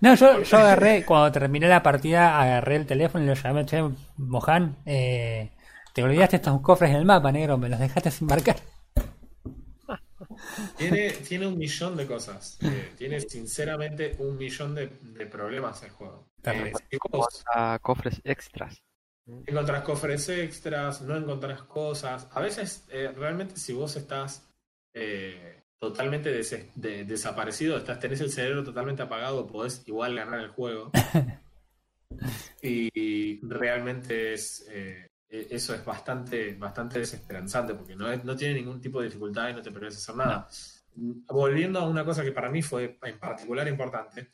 Speaker 2: No, yo, yo agarré, cuando terminé la partida, agarré el teléfono y lo llamé, che, Mohan, eh, te olvidaste estos cofres en el mapa, negro, me los dejaste sin marcar.
Speaker 3: Tiene, tiene un millón de cosas. Eh, tiene sinceramente un millón de, de problemas el juego. Eh, si vos
Speaker 4: A cofres extras.
Speaker 3: Encontrás cofres extras, no encontrás cosas. A veces, eh, realmente, si vos estás eh, totalmente des- de- desaparecido, estás, tenés el cerebro totalmente apagado, podés igual ganar el juego. y realmente es eh, eh, eso es bastante, bastante desesperanzante porque no, es- no tiene ningún tipo de dificultad y no te permite hacer nada. Volviendo a una cosa que para mí fue en particular importante,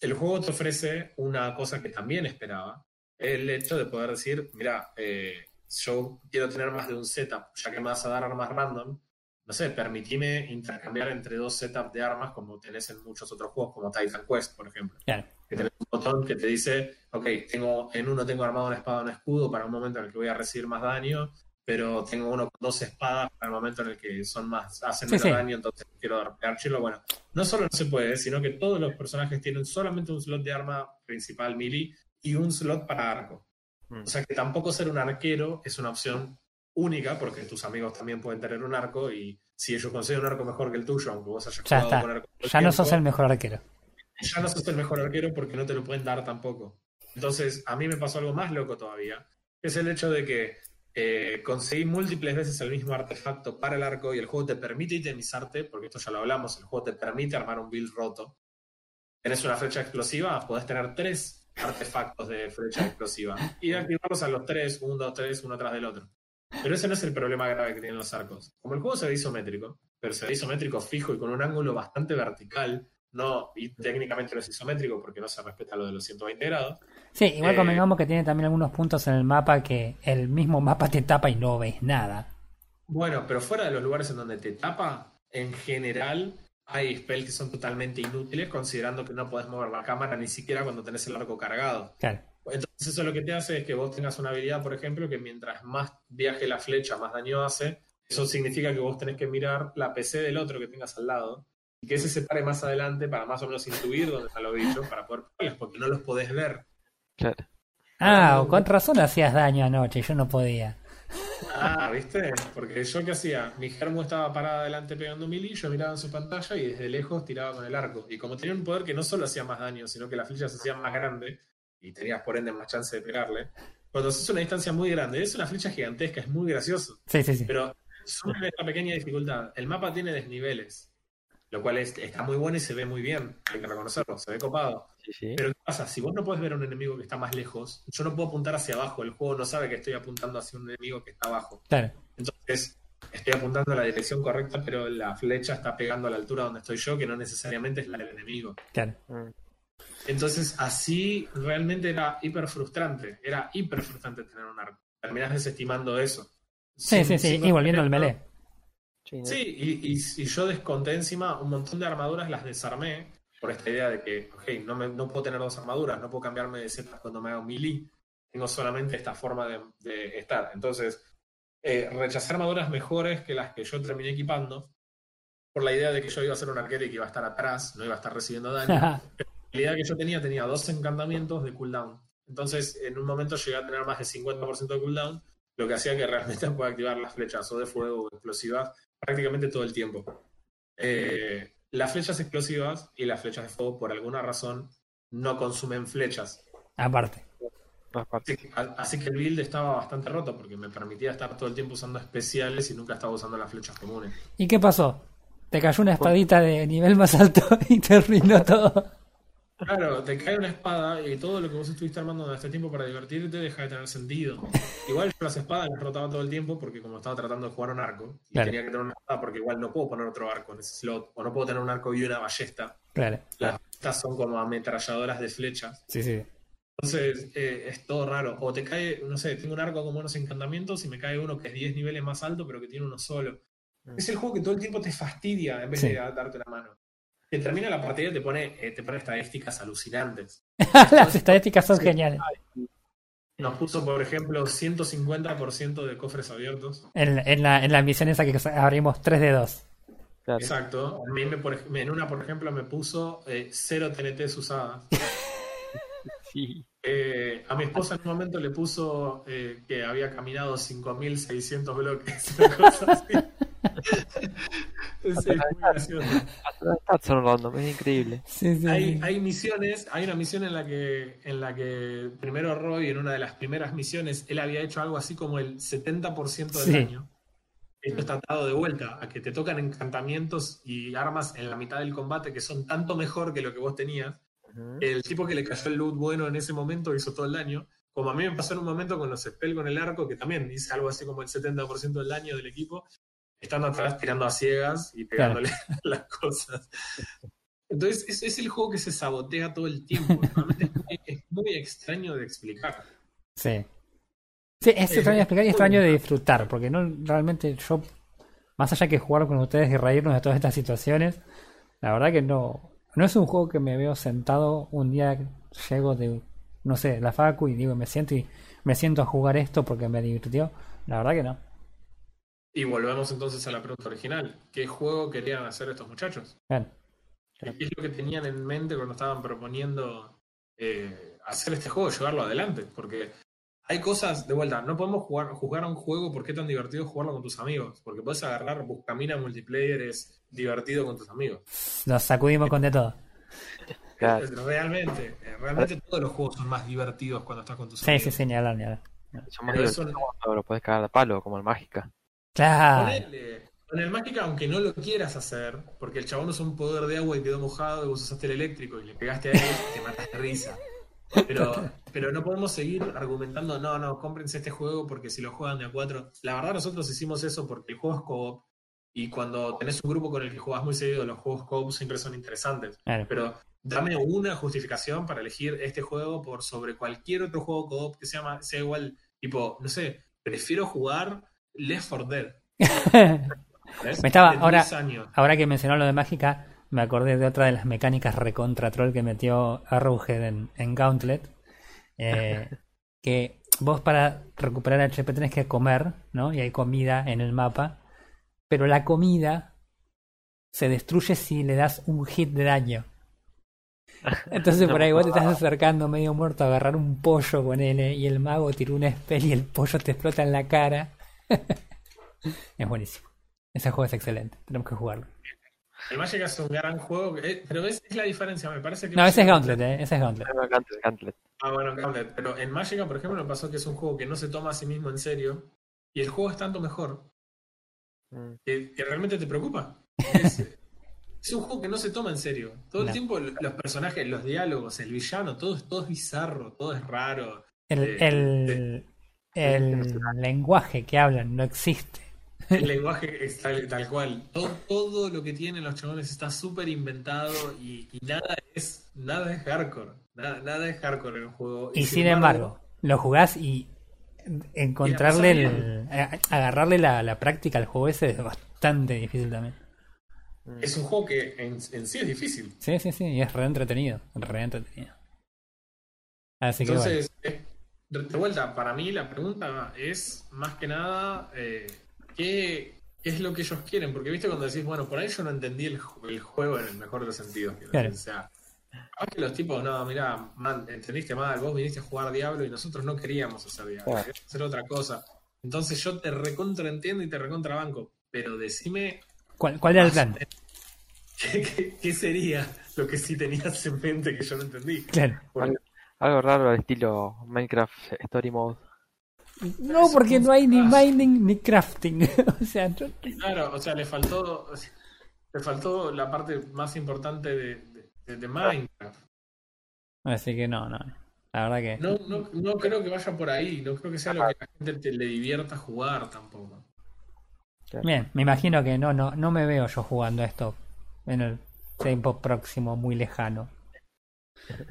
Speaker 3: el juego te ofrece una cosa que también esperaba, el hecho de poder decir, mira, eh, yo quiero tener más de un setup, ya que me vas a dar armas random, no sé, permitime intercambiar entre dos setups de armas como tenés en muchos otros juegos, como Titan Quest, por ejemplo
Speaker 2: Claro.
Speaker 3: que tenés un botón que te dice, ok, tengo, en uno tengo armado una espada, un escudo para un momento en el que voy a recibir más daño, pero tengo uno con dos espadas para el momento en el que son más, hacen
Speaker 2: Sí,
Speaker 3: menos
Speaker 2: sí.
Speaker 3: daño, entonces quiero archirlo. Bueno, no solo no se puede, sino que todos los personajes tienen solamente un slot de arma principal melee y un slot para arco.
Speaker 4: Mm.
Speaker 3: O sea que tampoco ser un arquero es una opción única, porque tus amigos también pueden tener un arco y si ellos consiguen un arco mejor que el tuyo, aunque vos hayas
Speaker 2: Ya
Speaker 3: jugado
Speaker 2: está.
Speaker 3: con arco
Speaker 2: Ya no sos el mejor arquero.
Speaker 3: ya no sos el mejor arquero porque no te lo pueden dar tampoco. Entonces, a mí me pasó algo más loco todavía, que es el hecho de que eh, conseguí múltiples veces el mismo artefacto para el arco y el juego te permite itemizarte, porque esto ya lo hablamos, el juego te permite armar un build roto. Tenés una flecha explosiva, podés tener tres artefactos de flecha explosiva y activarlos a los tres, uno, dos, tres, uno tras del otro. Pero ese no es el problema grave que tienen los arcos. Como el juego se ve isométrico, pero se ve isométrico fijo y con un ángulo bastante vertical, no, y técnicamente no es isométrico porque no se respeta lo de los 120 grados.
Speaker 2: Sí, igual
Speaker 3: Eh,
Speaker 2: convengamos que tiene también algunos puntos en el mapa que el mismo mapa te tapa y no ves nada.
Speaker 3: Bueno, pero fuera de los lugares en donde te tapa, en general hay spells que son totalmente inútiles, considerando que no podés mover la cámara ni siquiera cuando tenés el arco cargado.
Speaker 2: Claro.
Speaker 3: Entonces eso lo que te hace es que vos tengas una habilidad, por ejemplo, que mientras más viaje la flecha, más daño hace. Eso significa que vos tenés que mirar la PC del otro que tengas al lado y que ese se pare más adelante para más o menos intuir dónde están los bichos para poder pegarles, porque no los podés ver.
Speaker 4: Claro.
Speaker 2: Ah, con razón hacías daño anoche, yo no podía.
Speaker 3: Ah, ¿viste? Porque yo qué hacía, mi germo estaba parada adelante pegando melee, yo miraba en su pantalla y desde lejos tiraba con el arco. Y como tenía un poder que no solo hacía más daño, sino que las flechas se hacían más grandes y tenías por ende más chance de pegarle. Cuando haces una distancia muy grande, es una flecha gigantesca, es muy gracioso.
Speaker 2: Sí, sí, sí.
Speaker 3: Pero solo esta pequeña dificultad. El mapa tiene desniveles, lo cual es- está muy bueno y se ve muy bien, hay que reconocerlo, se ve copado.
Speaker 4: Sí, sí.
Speaker 3: Pero ¿qué pasa? Si vos no puedes ver a un enemigo que está más lejos, yo no puedo apuntar hacia abajo, el juego no sabe que estoy apuntando hacia un enemigo que está abajo.
Speaker 2: Claro.
Speaker 3: Entonces, estoy apuntando a la dirección correcta, pero la flecha está pegando a la altura donde estoy yo, que no necesariamente es la del enemigo.
Speaker 2: Claro.
Speaker 4: Mm.
Speaker 3: Entonces, así realmente era hiper frustrante. Era hiper frustrante tener un arco. Terminás desestimando eso.
Speaker 2: Sí,
Speaker 3: Sin-
Speaker 2: sí, sí.
Speaker 3: sin
Speaker 2: Y volviendo al melee.
Speaker 4: Sí,
Speaker 3: y, y- y yo desconté encima un montón de armaduras, las desarmé por esta idea de que, ok, no, me- no puedo tener dos armaduras, no puedo cambiarme de setas cuando me hago melee, tengo solamente esta forma de, de estar. Entonces, eh, rechacé armaduras mejores que las que yo terminé equipando por la idea de que yo iba a ser un arquero y que iba a estar atrás, no iba a estar recibiendo daño. La idea que yo tenía tenía dos encantamientos de cooldown. Entonces, en un momento llegué a tener más de 50% de cooldown, lo que hacía que realmente pueda activar las flechas o de fuego o explosivas prácticamente todo el tiempo. Eh, las flechas explosivas y las flechas de fuego, por alguna razón, no consumen flechas.
Speaker 2: Aparte.
Speaker 3: Así que el build estaba bastante roto porque me permitía estar todo el tiempo usando especiales y nunca estaba usando las flechas comunes.
Speaker 2: ¿Y qué pasó? Te cayó una espadita de nivel más alto y te arruinó todo.
Speaker 3: Claro, te cae una espada y todo lo que vos estuviste armando en este tiempo para divertirte deja de tener sentido. Igual yo las espadas las rotaba todo el tiempo porque como estaba tratando de jugar un arco y
Speaker 2: Claro.
Speaker 3: tenía que tener una espada porque igual no puedo poner otro arco en ese slot o no puedo tener un arco y una ballesta.
Speaker 2: Claro.
Speaker 3: Las ballestas son como ametralladoras de flechas.
Speaker 2: Sí, sí.
Speaker 3: Entonces eh, es todo raro. O te cae, no sé, tengo un arco con buenos encantamientos y me cae uno que es 10 niveles más alto pero que tiene uno solo.
Speaker 4: Mm.
Speaker 3: Es el juego que todo el tiempo te fastidia en vez
Speaker 2: Sí.
Speaker 3: de darte la mano. Que termina la partida y te pone, eh, te pone estadísticas alucinantes.
Speaker 2: Las estadísticas son geniales.
Speaker 3: Nos puso, por ejemplo, 150% de cofres abiertos.
Speaker 2: En, en la, en la misión esa que abrimos 3 de 2.
Speaker 4: Claro.
Speaker 3: Exacto. A mí me, por en una, por ejemplo, me puso eh, cero TNTs usadas.
Speaker 4: Sí.
Speaker 3: Eh, a mi esposa en un momento le puso eh, que había caminado 5.600 bloques. una cosa así. Es, es muy gracioso.
Speaker 4: Random, es increíble.
Speaker 2: Sí, sí,
Speaker 3: Hay,
Speaker 2: sí.
Speaker 3: hay misiones, hay una misión en la que en la que primero Roy, en una de las primeras misiones, él había hecho algo así como el 70% del
Speaker 2: Sí.
Speaker 3: daño. Esto está dado de vuelta a que te tocan encantamientos y armas en la mitad del combate que son tanto mejor que lo que vos tenías. El tipo que le cayó el loot bueno en ese momento hizo todo el daño. Como a mí me pasó en un momento con los spell con el arco, que también hice algo así como el 70% del daño del equipo, estando atrás tirando a ciegas y pegándole las cosas. Entonces, es, es el juego que se sabotea todo el tiempo. Realmente es muy, es muy extraño de explicar.
Speaker 2: Sí. Sí, es
Speaker 3: Eh,
Speaker 2: extraño de explicar y extraño de disfrutar, porque no realmente yo, más allá que jugar con ustedes y reírnos de todas estas situaciones, la verdad que no, no es un juego que me veo sentado un día llego de, no sé, la facu y digo, me siento y me siento a jugar esto porque me divirtió. La verdad que no.
Speaker 3: Y volvemos entonces a la pregunta original. ¿Qué juego querían hacer estos muchachos?
Speaker 2: Bien.
Speaker 3: ¿Qué es lo que tenían en mente cuando estaban proponiendo eh, hacer este juego, llevarlo adelante? Porque hay cosas, de vuelta, no podemos jugar, jugar a un juego porque es tan divertido jugarlo con tus amigos. Porque puedes agarrar Buscamina multiplayer, es divertido con tus amigos.
Speaker 2: Nos sacudimos con de todo.
Speaker 4: Claro.
Speaker 3: Realmente, eh, realmente todos los juegos son más divertidos cuando estás con tus
Speaker 2: Sí,
Speaker 3: amigos.
Speaker 2: sí, sí, ni hablar, ni hablar.
Speaker 4: Son más divertidos
Speaker 3: eso-
Speaker 4: cuando lo puedes cagar a palo, como el Mágica.
Speaker 2: Claro.
Speaker 3: Ponele, Con el Mágica, aunque no lo quieras hacer, porque el chabón usó un poder de agua y quedó mojado y vos usaste el eléctrico y le pegaste a él, te mataste risa. Pero, pero no podemos seguir argumentando, no, no, cómprense este juego porque si lo juegan de a cuatro. La verdad, nosotros hicimos eso porque el juego es co-op y cuando tenés un grupo con el que jugás muy seguido, los juegos co-op siempre son interesantes.
Speaker 2: Claro.
Speaker 3: Pero dame una justificación para elegir este juego por sobre cualquier otro juego co-op que sea, sea igual. Tipo, no sé, prefiero jugar Left 4 Dead.
Speaker 2: Me estaba-
Speaker 3: De
Speaker 2: ahora-
Speaker 3: 10 años.
Speaker 2: Ahora que mencionó lo de mágica, me acordé de otra de las mecánicas recontra troll que metió Arrowhead en, en Gauntlet. eh, que vos para recuperar HP tenés que comer, ¿no? Y hay comida en el mapa. Pero la comida se destruye si le das un hit de daño. Entonces por ahí vos te estás acercando medio muerto a agarrar un pollo con él y el mago tiró un spell y el pollo te explota en la cara. es buenísimo. Ese juego es excelente. Tenemos que jugarlo.
Speaker 3: El Magic es un gran juego, eh, pero ves, es la diferencia, me parece que...
Speaker 2: No, ese es Gauntlet, ¿eh? Ese es Gauntlet.
Speaker 4: Gauntlet, Gauntlet.
Speaker 3: Ah, bueno, Gauntlet. Pero en Magic, por ejemplo, me pasó que es un juego que no se toma a sí mismo en serio y el juego es tanto mejor
Speaker 4: Mm.
Speaker 3: que, que realmente te preocupa. Es, es un juego que no se toma en serio. Todo el tiempo lo- los personajes, los diálogos, el villano, todo, es- todo es bizarro, todo es raro.
Speaker 2: El,
Speaker 3: Eh,
Speaker 2: el, el lenguaje que hablan no existe.
Speaker 3: El lenguaje es tal, tal cual. Todo, todo lo que tienen los chabones está súper inventado y, y nada es nada es hardcore. Nada, nada es hardcore en el juego.
Speaker 2: Y sin embargo, lo jugás y encontrarle, el, agarrarle la, la práctica al juego ese es bastante difícil también.
Speaker 3: Es un juego que en, en sí es difícil.
Speaker 2: Sí, sí, sí, y es re entretenido, re entretenido. Así que bueno.
Speaker 3: De vuelta, para mí la pregunta es más que nada eh, ¿qué, qué es lo que ellos quieren? Porque viste cuando decís, bueno, por ahí yo no entendí el, el juego en el mejor de los sentidos.
Speaker 2: Claro.
Speaker 3: O sea, capaz que los tipos, no, mira, man, entendiste mal, vos viniste a jugar Diablo y nosotros no queríamos hacer Diablo,
Speaker 4: Claro.
Speaker 3: queríamos hacer otra cosa. Entonces yo te recontra entiendo y te recontra banco, pero decime
Speaker 2: ¿Cuál, cuál era el plan?
Speaker 3: qué, qué- qué sería lo que sí tenías en mente que yo no entendí.
Speaker 2: Claro.
Speaker 3: Porque-
Speaker 4: Algo raro al estilo Minecraft Story Mode.
Speaker 2: No, porque no hay ni mining ni crafting. o sea, yo-
Speaker 3: Claro, o sea, le faltó, le faltó la parte más importante de, de- de Minecraft.
Speaker 2: así que no, no. La verdad que.
Speaker 3: No, no, no creo que vaya por ahí, no creo que sea lo que la gente te- le divierta jugar tampoco.
Speaker 2: Bien, me imagino que no, no, no me veo yo jugando esto en el tiempo próximo, muy lejano.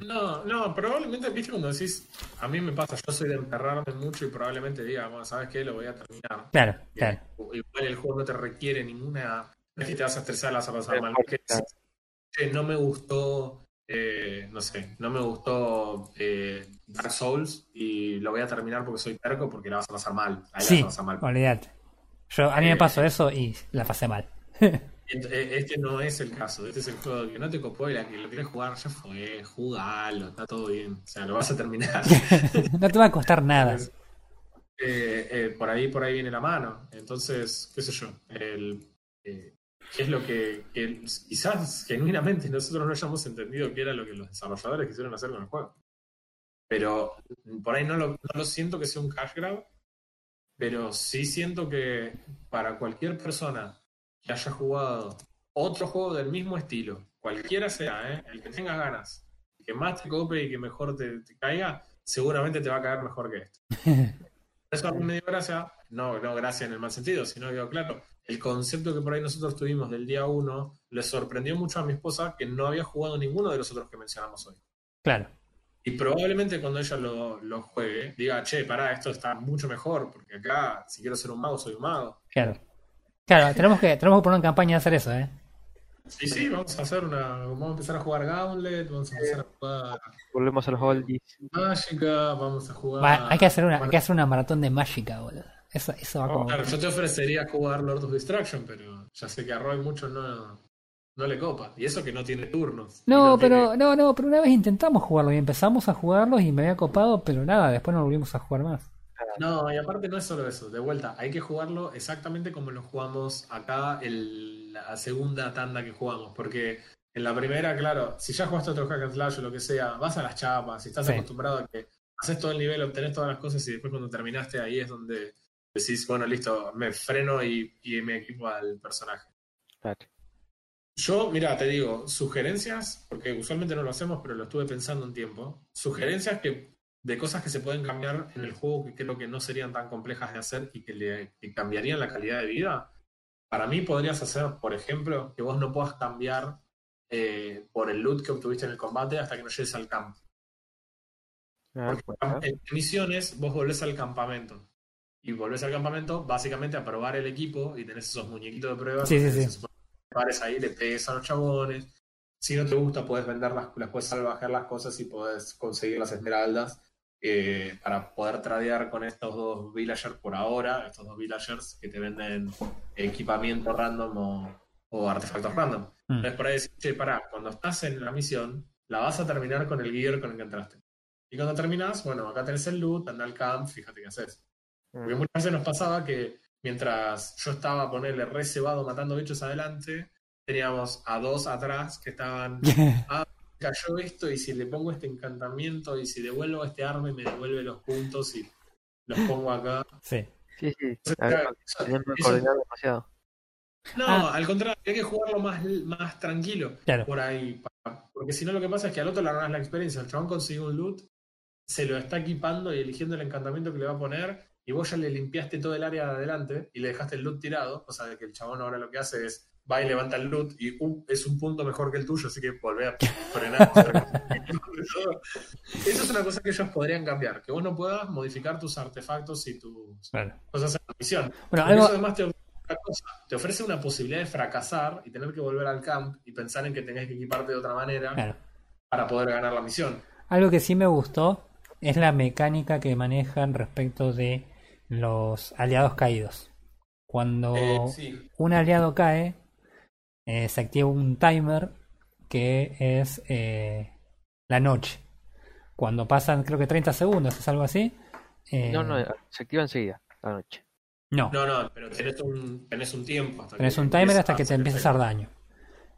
Speaker 3: No, no, probablemente, viste, cuando decís, a mí me pasa, yo soy de enterrarme mucho y probablemente diga, bueno, ¿sabes qué? Lo voy a terminar.
Speaker 2: Claro, claro.
Speaker 3: Igual el juego no te requiere ninguna. No es que te vas a estresar, la vas a pasar mal.
Speaker 4: Claro.
Speaker 3: Es- no me gustó, eh, no sé, no me gustó eh, Dark Souls y lo voy a terminar porque soy terco porque la vas a pasar mal. Ahí la
Speaker 2: Sí,
Speaker 3: vas a pasar mal.
Speaker 2: olvídate. Yo, a mí me
Speaker 3: Eh,
Speaker 2: pasó eso y la pasé mal.
Speaker 3: Eh, Este no es el caso, este es el juego que no te copó y la que lo quieres jugar ya fue, jugalo, está todo bien. O sea, lo vas a terminar.
Speaker 2: no te va a costar nada.
Speaker 3: Entonces, eh, eh, por ahí por ahí viene la mano. Entonces, qué sé yo, el, eh, es lo que, que quizás genuinamente nosotros no hayamos entendido qué era lo que los desarrolladores quisieron hacer con el juego. Pero por ahí no lo, no lo siento que sea un cash grab, pero sí siento que para cualquier persona que haya jugado otro juego del mismo estilo, cualquiera sea, ¿eh? el que tengas ganas, el que más te cope y que mejor te, te caiga, seguramente te va a caer mejor que este. Eso a mí me dio gracia, no, no gracia en el mal sentido, sino que, claro, el concepto que por ahí nosotros tuvimos del día uno le sorprendió mucho a mi esposa que no había jugado ninguno de los otros que mencionamos hoy.
Speaker 2: Claro.
Speaker 3: Y probablemente cuando ella lo, lo juegue, diga, che, pará, esto está mucho mejor, porque acá, si quiero ser un mago, soy un mago.
Speaker 2: Claro. Claro, tenemos que, tenemos que poner en campaña de hacer eso, ¿eh?
Speaker 3: Sí, sí, vamos a hacer una. Vamos a empezar a jugar Gauntlet, vamos a empezar a jugar
Speaker 4: Volvemos a los oldies.
Speaker 3: Mágica, vamos a jugar.
Speaker 2: Va- hay, que hacer una, hay que hacer una maratón de mágica, boludo. Eso, eso va como.
Speaker 3: Claro, yo te ofrecería jugar Lord of Destruction, pero ya sé que a Roy mucho no, no le copa. Y eso que no tiene turnos.
Speaker 2: No,
Speaker 3: tiene-
Speaker 2: pero, no, no, pero una vez intentamos jugarlo y empezamos a jugarlos y me había copado, pero nada, después no volvimos a jugar más.
Speaker 3: No, y aparte no es solo eso. De vuelta, hay que jugarlo exactamente como lo jugamos acá en la segunda tanda que jugamos. Porque en la primera, claro, si ya jugaste otro hack and slash o lo que sea, vas a las chapas, si estás
Speaker 2: Sí.
Speaker 3: acostumbrado a que haces todo el nivel, obtenés todas las cosas y después cuando terminaste ahí es donde decís, bueno, listo, me freno y, y me equipo al personaje.
Speaker 4: Claro.
Speaker 3: Yo, mira, te digo, sugerencias, porque usualmente no lo hacemos, pero lo estuve pensando un tiempo. Sugerencias que de cosas que se pueden cambiar en el juego que creo que no serían tan complejas de hacer y que le que cambiarían la calidad de vida. Para mí podrías hacer, por ejemplo, que vos no puedas cambiar eh, por el loot que obtuviste en el combate hasta que no llegues al campo.
Speaker 4: Ah,
Speaker 3: Porque en misiones vos volvés al campamento. Y volvés al campamento básicamente a probar el equipo y tenés esos muñequitos de prueba.
Speaker 2: Sí, sí, sí.
Speaker 3: pares ahí, le pegues a los chabones. Si no te gusta, puedes venderlas, las puedes salvajear las cosas y puedes conseguir las esmeraldas eh, para poder tradear con estos dos villagers por ahora, estos dos villagers que te venden equipamiento random o, o artefactos random.
Speaker 2: Mm.
Speaker 3: Entonces por ahí decís, che, pará, cuando estás en la misión, la vas a terminar con el gear con el que entraste. Y cuando terminas, bueno, acá tenés el loot, anda al camp, fíjate qué haces. Porque
Speaker 4: Mm.
Speaker 3: muchas veces nos pasaba que mientras yo estaba a ponerle re cebado matando bichos adelante, teníamos a dos atrás que estaban, cayó esto y si le pongo este encantamiento y si devuelvo este arma y me devuelve los puntos y los pongo acá.
Speaker 2: sí.
Speaker 4: Sí, sí. Ver,
Speaker 3: eso- eso-
Speaker 4: demasiado.
Speaker 3: no,
Speaker 2: Ah.
Speaker 3: al contrario, hay que jugarlo más, más tranquilo
Speaker 2: Claro.
Speaker 3: por ahí. Porque si no, lo que pasa es que al otro le arruinas la experiencia. El chabón consiguió un loot, se lo está equipando y eligiendo el encantamiento que le va a poner, y vos ya le limpiaste todo el área de adelante y le dejaste el loot tirado. O sea, que el chabón ahora lo que hace es va y levanta el loot y uh, es un punto mejor que el tuyo, así que volvé a frenar. Eso es una cosa que ellos podrían cambiar, que vos no puedas modificar tus artefactos y tus cosas en la misión.
Speaker 2: Bueno, algo,
Speaker 3: eso además te ofrece, otra cosa, te ofrece una posibilidad de fracasar y tener que volver al camp y pensar en que tenés que equiparte de otra manera
Speaker 2: claro.
Speaker 3: para poder ganar la misión.
Speaker 2: Algo que sí me gustó es la mecánica que manejan respecto de los aliados caídos. Cuando
Speaker 3: Eh, sí.
Speaker 2: un aliado cae, eh, se activa un timer que es eh, la noche. Cuando pasan, creo que 30 segundos, es algo así. eh,
Speaker 4: No, no, se activa enseguida, la noche.
Speaker 2: no.
Speaker 3: No, no, pero tenés un, tenés un tiempo. Hasta
Speaker 2: Tenés
Speaker 3: que
Speaker 2: un timer hasta que te empiece a hacer daño.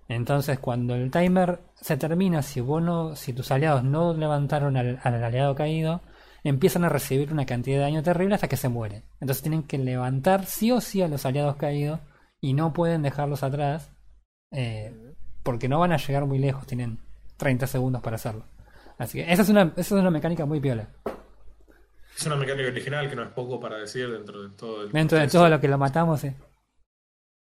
Speaker 2: Entonces, cuando el timer se termina, si vos no- si tus aliados no levantaron al, al aliado caído, empiezan a recibir una cantidad de daño terrible hasta que se mueren. Entonces tienen que levantar sí o sí a los aliados caídos y no pueden dejarlos atrás eh, porque no van a llegar muy lejos, tienen 30 segundos para hacerlo. Así que esa es una, esa es una mecánica muy piola.
Speaker 3: Es una mecánica original que no es poco para decir dentro de todo el
Speaker 2: Dentro de todo lo que lo matamos, eh.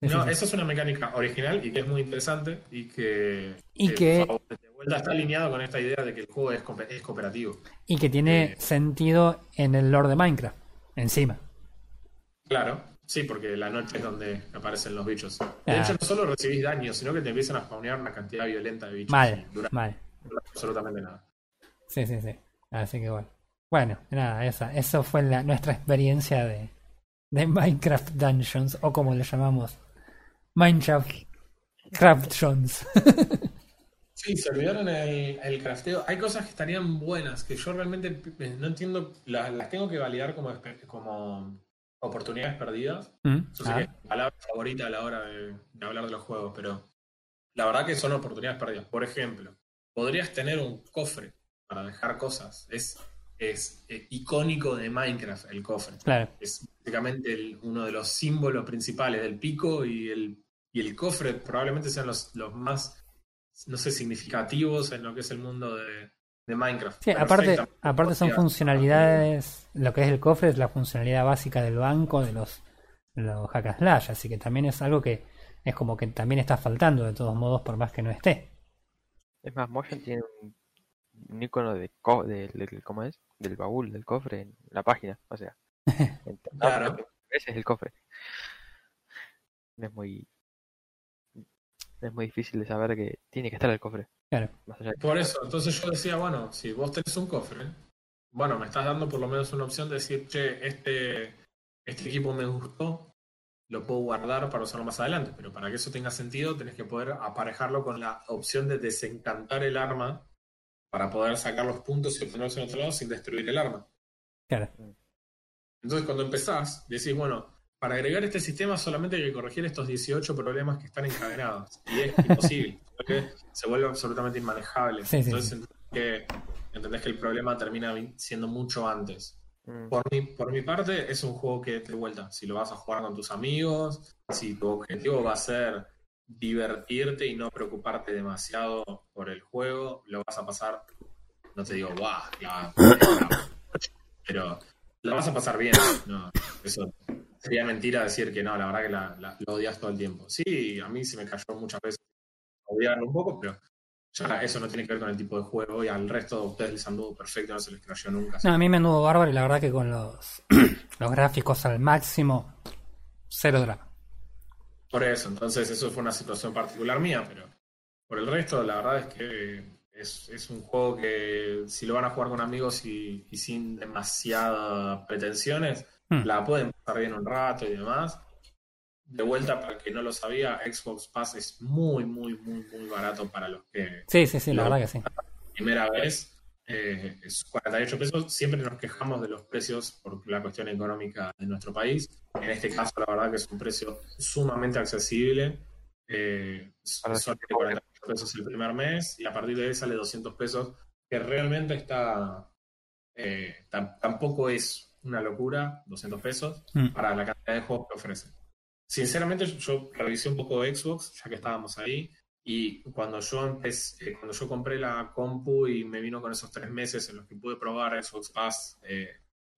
Speaker 3: No, esa es una mecánica original y que es muy interesante y que,
Speaker 2: Y que-
Speaker 3: favorece. de vuelta está alineado con esta idea de que el juego es, es cooperativo.
Speaker 2: y que tiene
Speaker 3: eh,
Speaker 2: sentido en el lore de Minecraft, encima.
Speaker 3: Claro, sí, porque la noche es donde aparecen los bichos. De
Speaker 2: Ah.
Speaker 3: hecho, no solo recibís daño, sino que te empiezan a spawnear una cantidad violenta de bichos.
Speaker 2: Mal,
Speaker 3: y dura
Speaker 2: mal.
Speaker 3: absolutamente nada.
Speaker 2: Sí, sí, sí. Así que bueno. Bueno, nada, esa, eso fue la, nuestra experiencia de, de Minecraft Dungeons, o como le llamamos, Minecraft Craftions.
Speaker 3: Sí, se olvidaron el, el crafteo. Hay cosas que estarían buenas, que yo realmente eh, no entiendo, las, las tengo que validar como, como oportunidades perdidas.
Speaker 2: Mm,
Speaker 3: Yo sé
Speaker 2: ah,
Speaker 3: que es mi palabra favorita a la hora de, de hablar de los juegos, pero la verdad que son oportunidades perdidas. Por ejemplo, podrías tener un cofre para dejar cosas. Es, es eh, icónico de Minecraft el cofre.
Speaker 2: claro.
Speaker 3: Es básicamente el- uno de los símbolos principales del pico y el, y el cofre probablemente sean los, los más, no sé, significativos en lo que es el mundo de, de Minecraft.
Speaker 2: Sí, aparte, aparte son funcionalidades, lo que es el cofre es la funcionalidad básica del banco de los, de los hack and slash, así que también es algo que es como que también está faltando de todos modos por más que no esté.
Speaker 4: Es más, Motion tiene un, un icono de co- del, del- ¿cómo es? Del baúl, del cofre en la página. O sea,
Speaker 3: Claro.
Speaker 4: ese es el cofre. No es muy. Es muy difícil de saber que tiene que estar el cofre.
Speaker 2: Claro.
Speaker 4: Más allá de-
Speaker 3: Por eso, entonces yo decía, bueno, si vos tenés un cofre, bueno, me estás dando por lo menos una opción de decir, che, este, este equipo me gustó, lo puedo guardar para usarlo más adelante, pero para que eso tenga sentido tenés que poder aparejarlo con la opción de desencantar el arma para poder sacar los puntos y obtenerlos en otro lado sin destruir el arma.
Speaker 2: Claro.
Speaker 3: Entonces cuando empezás, decís, bueno, para agregar este sistema solamente hay que corregir estos 18 problemas que están encadenados. Y es imposible, porque se vuelve absolutamente inmanejable.
Speaker 2: Sí,
Speaker 3: Entonces
Speaker 2: sí.
Speaker 3: entendés que, entendés que el problema termina siendo mucho antes.
Speaker 4: Mm,
Speaker 3: Por mi, por mi parte, es un juego que de vuelta, si lo vas a jugar con tus amigos, si tu objetivo va a ser divertirte y no preocuparte demasiado por el juego, lo vas a pasar, no te digo, guau, pero lo vas a pasar bien. No, eso sería mentira decir que no, la verdad que la, la- lo odias todo el tiempo. Sí, a mí se me cayó muchas veces odiarlo un poco, pero ya eso no tiene que ver con el tipo de juego y al resto de ustedes les anduvo perfecto, no se les cayó nunca.
Speaker 2: No, a mí me anduvo bárbaro y la verdad que con los, los gráficos al máximo, cero drama.
Speaker 3: Por eso, entonces eso fue una situación particular mía, pero por el resto, la verdad es que es, es un juego que si lo van a jugar con amigos y, y sin demasiadas pretensiones,
Speaker 2: Hmm.
Speaker 3: la pueden pasar bien un rato y demás. De vuelta, para el que no lo sabía, Xbox Pass es muy, muy, muy, muy barato para los que
Speaker 2: Sí, sí, sí, la verdad que sí.
Speaker 3: primera vez. eh, es 48 pesos. Siempre nos quejamos de los precios por la cuestión económica de nuestro país. En este caso, la verdad que es un precio sumamente accesible. Eh,
Speaker 4: Para
Speaker 3: son
Speaker 4: gente pobre.
Speaker 3: 48 pesos el primer mes y a partir de ahí sale 200 pesos, que realmente está. eh, tam- tampoco es una locura, 200 pesos,
Speaker 2: Mm.
Speaker 3: para la cantidad de juegos que ofrece. Sinceramente, yo revisé un poco Xbox, ya que estábamos ahí, y cuando yo empecé, eh, cuando yo compré la compu y me vino con esos tres meses en los que pude probar Xbox Pass, eh,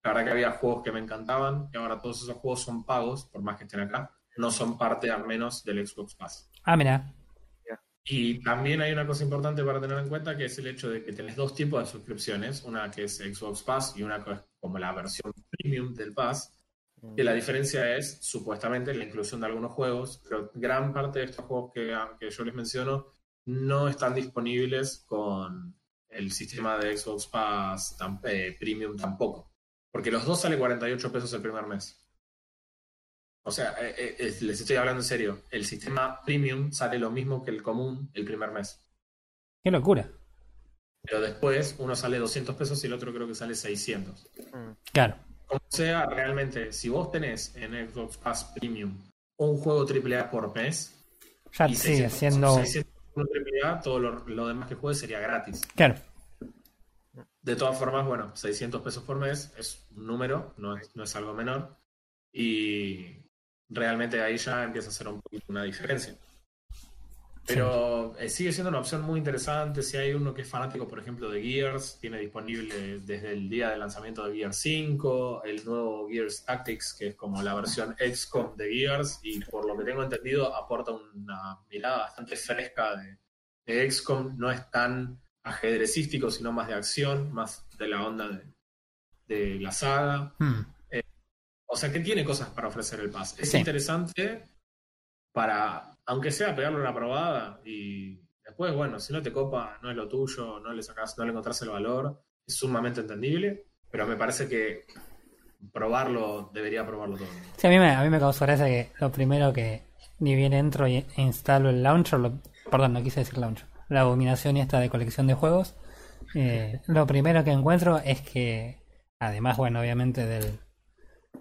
Speaker 3: la verdad que había juegos que me encantaban, y ahora todos esos juegos son pagos, por más que estén acá, no son parte al menos del Xbox Pass.
Speaker 2: Ah, mira,
Speaker 3: Y también hay una cosa importante para tener en cuenta que es el hecho de que tenés dos tipos de suscripciones, una que es Xbox Pass y una que es como la versión premium del Pass,
Speaker 4: mm,
Speaker 3: que la diferencia es supuestamente la inclusión de algunos juegos, pero gran parte de estos juegos que, que yo les menciono no están disponibles con el sistema de Xbox Pass eh, Premium tampoco, porque los dos sale 48 pesos el primer mes. O sea, eh, eh, les estoy hablando en serio, el sistema Premium sale lo mismo que el común el primer mes.
Speaker 2: qué locura.
Speaker 3: Pero después uno sale 200 pesos y el otro creo que sale 600.
Speaker 4: mm,
Speaker 2: Claro,
Speaker 3: Como sea, realmente, si vos tenés en Xbox Pass Premium un juego AAA por mes,
Speaker 2: ya
Speaker 3: y
Speaker 2: sigue
Speaker 3: 600
Speaker 2: siendo.
Speaker 3: 600 por AAA, todo lo, lo demás que juegues sería gratis.
Speaker 2: Claro,
Speaker 3: De todas formas, bueno, 600 pesos por mes es un número, no es, no es algo menor. Y realmente ahí ya empieza a ser un poquito una diferencia. Pero eh, sigue siendo una opción muy interesante. Si hay uno que es fanático, por ejemplo, de Gears, tiene disponible desde el día del lanzamiento de Gears 5, el nuevo Gears Tactics, que es como la versión XCOM de Gears, y por lo que tengo entendido, aporta una mirada bastante fresca de, de XCOM. No es tan ajedrecístico, sino más de acción, más de la onda de, de la saga.
Speaker 2: Mm.
Speaker 3: O sea que tiene cosas para ofrecer el Pass. Es
Speaker 2: Sí.
Speaker 3: interesante para, aunque sea pegarle una probada y después, bueno, si no te copa, no es lo tuyo, no le sacas, no le encontrás el valor, es sumamente entendible, pero me parece que probarlo, debería probarlo todo.
Speaker 2: Sí, a mí me, a mí me causó gracia que lo primero que ni bien entro y e instalo el launcher, lo- perdón, no quise decir launcher, la abominación esta de colección de juegos, eh, lo primero que encuentro es que, además, bueno, obviamente del,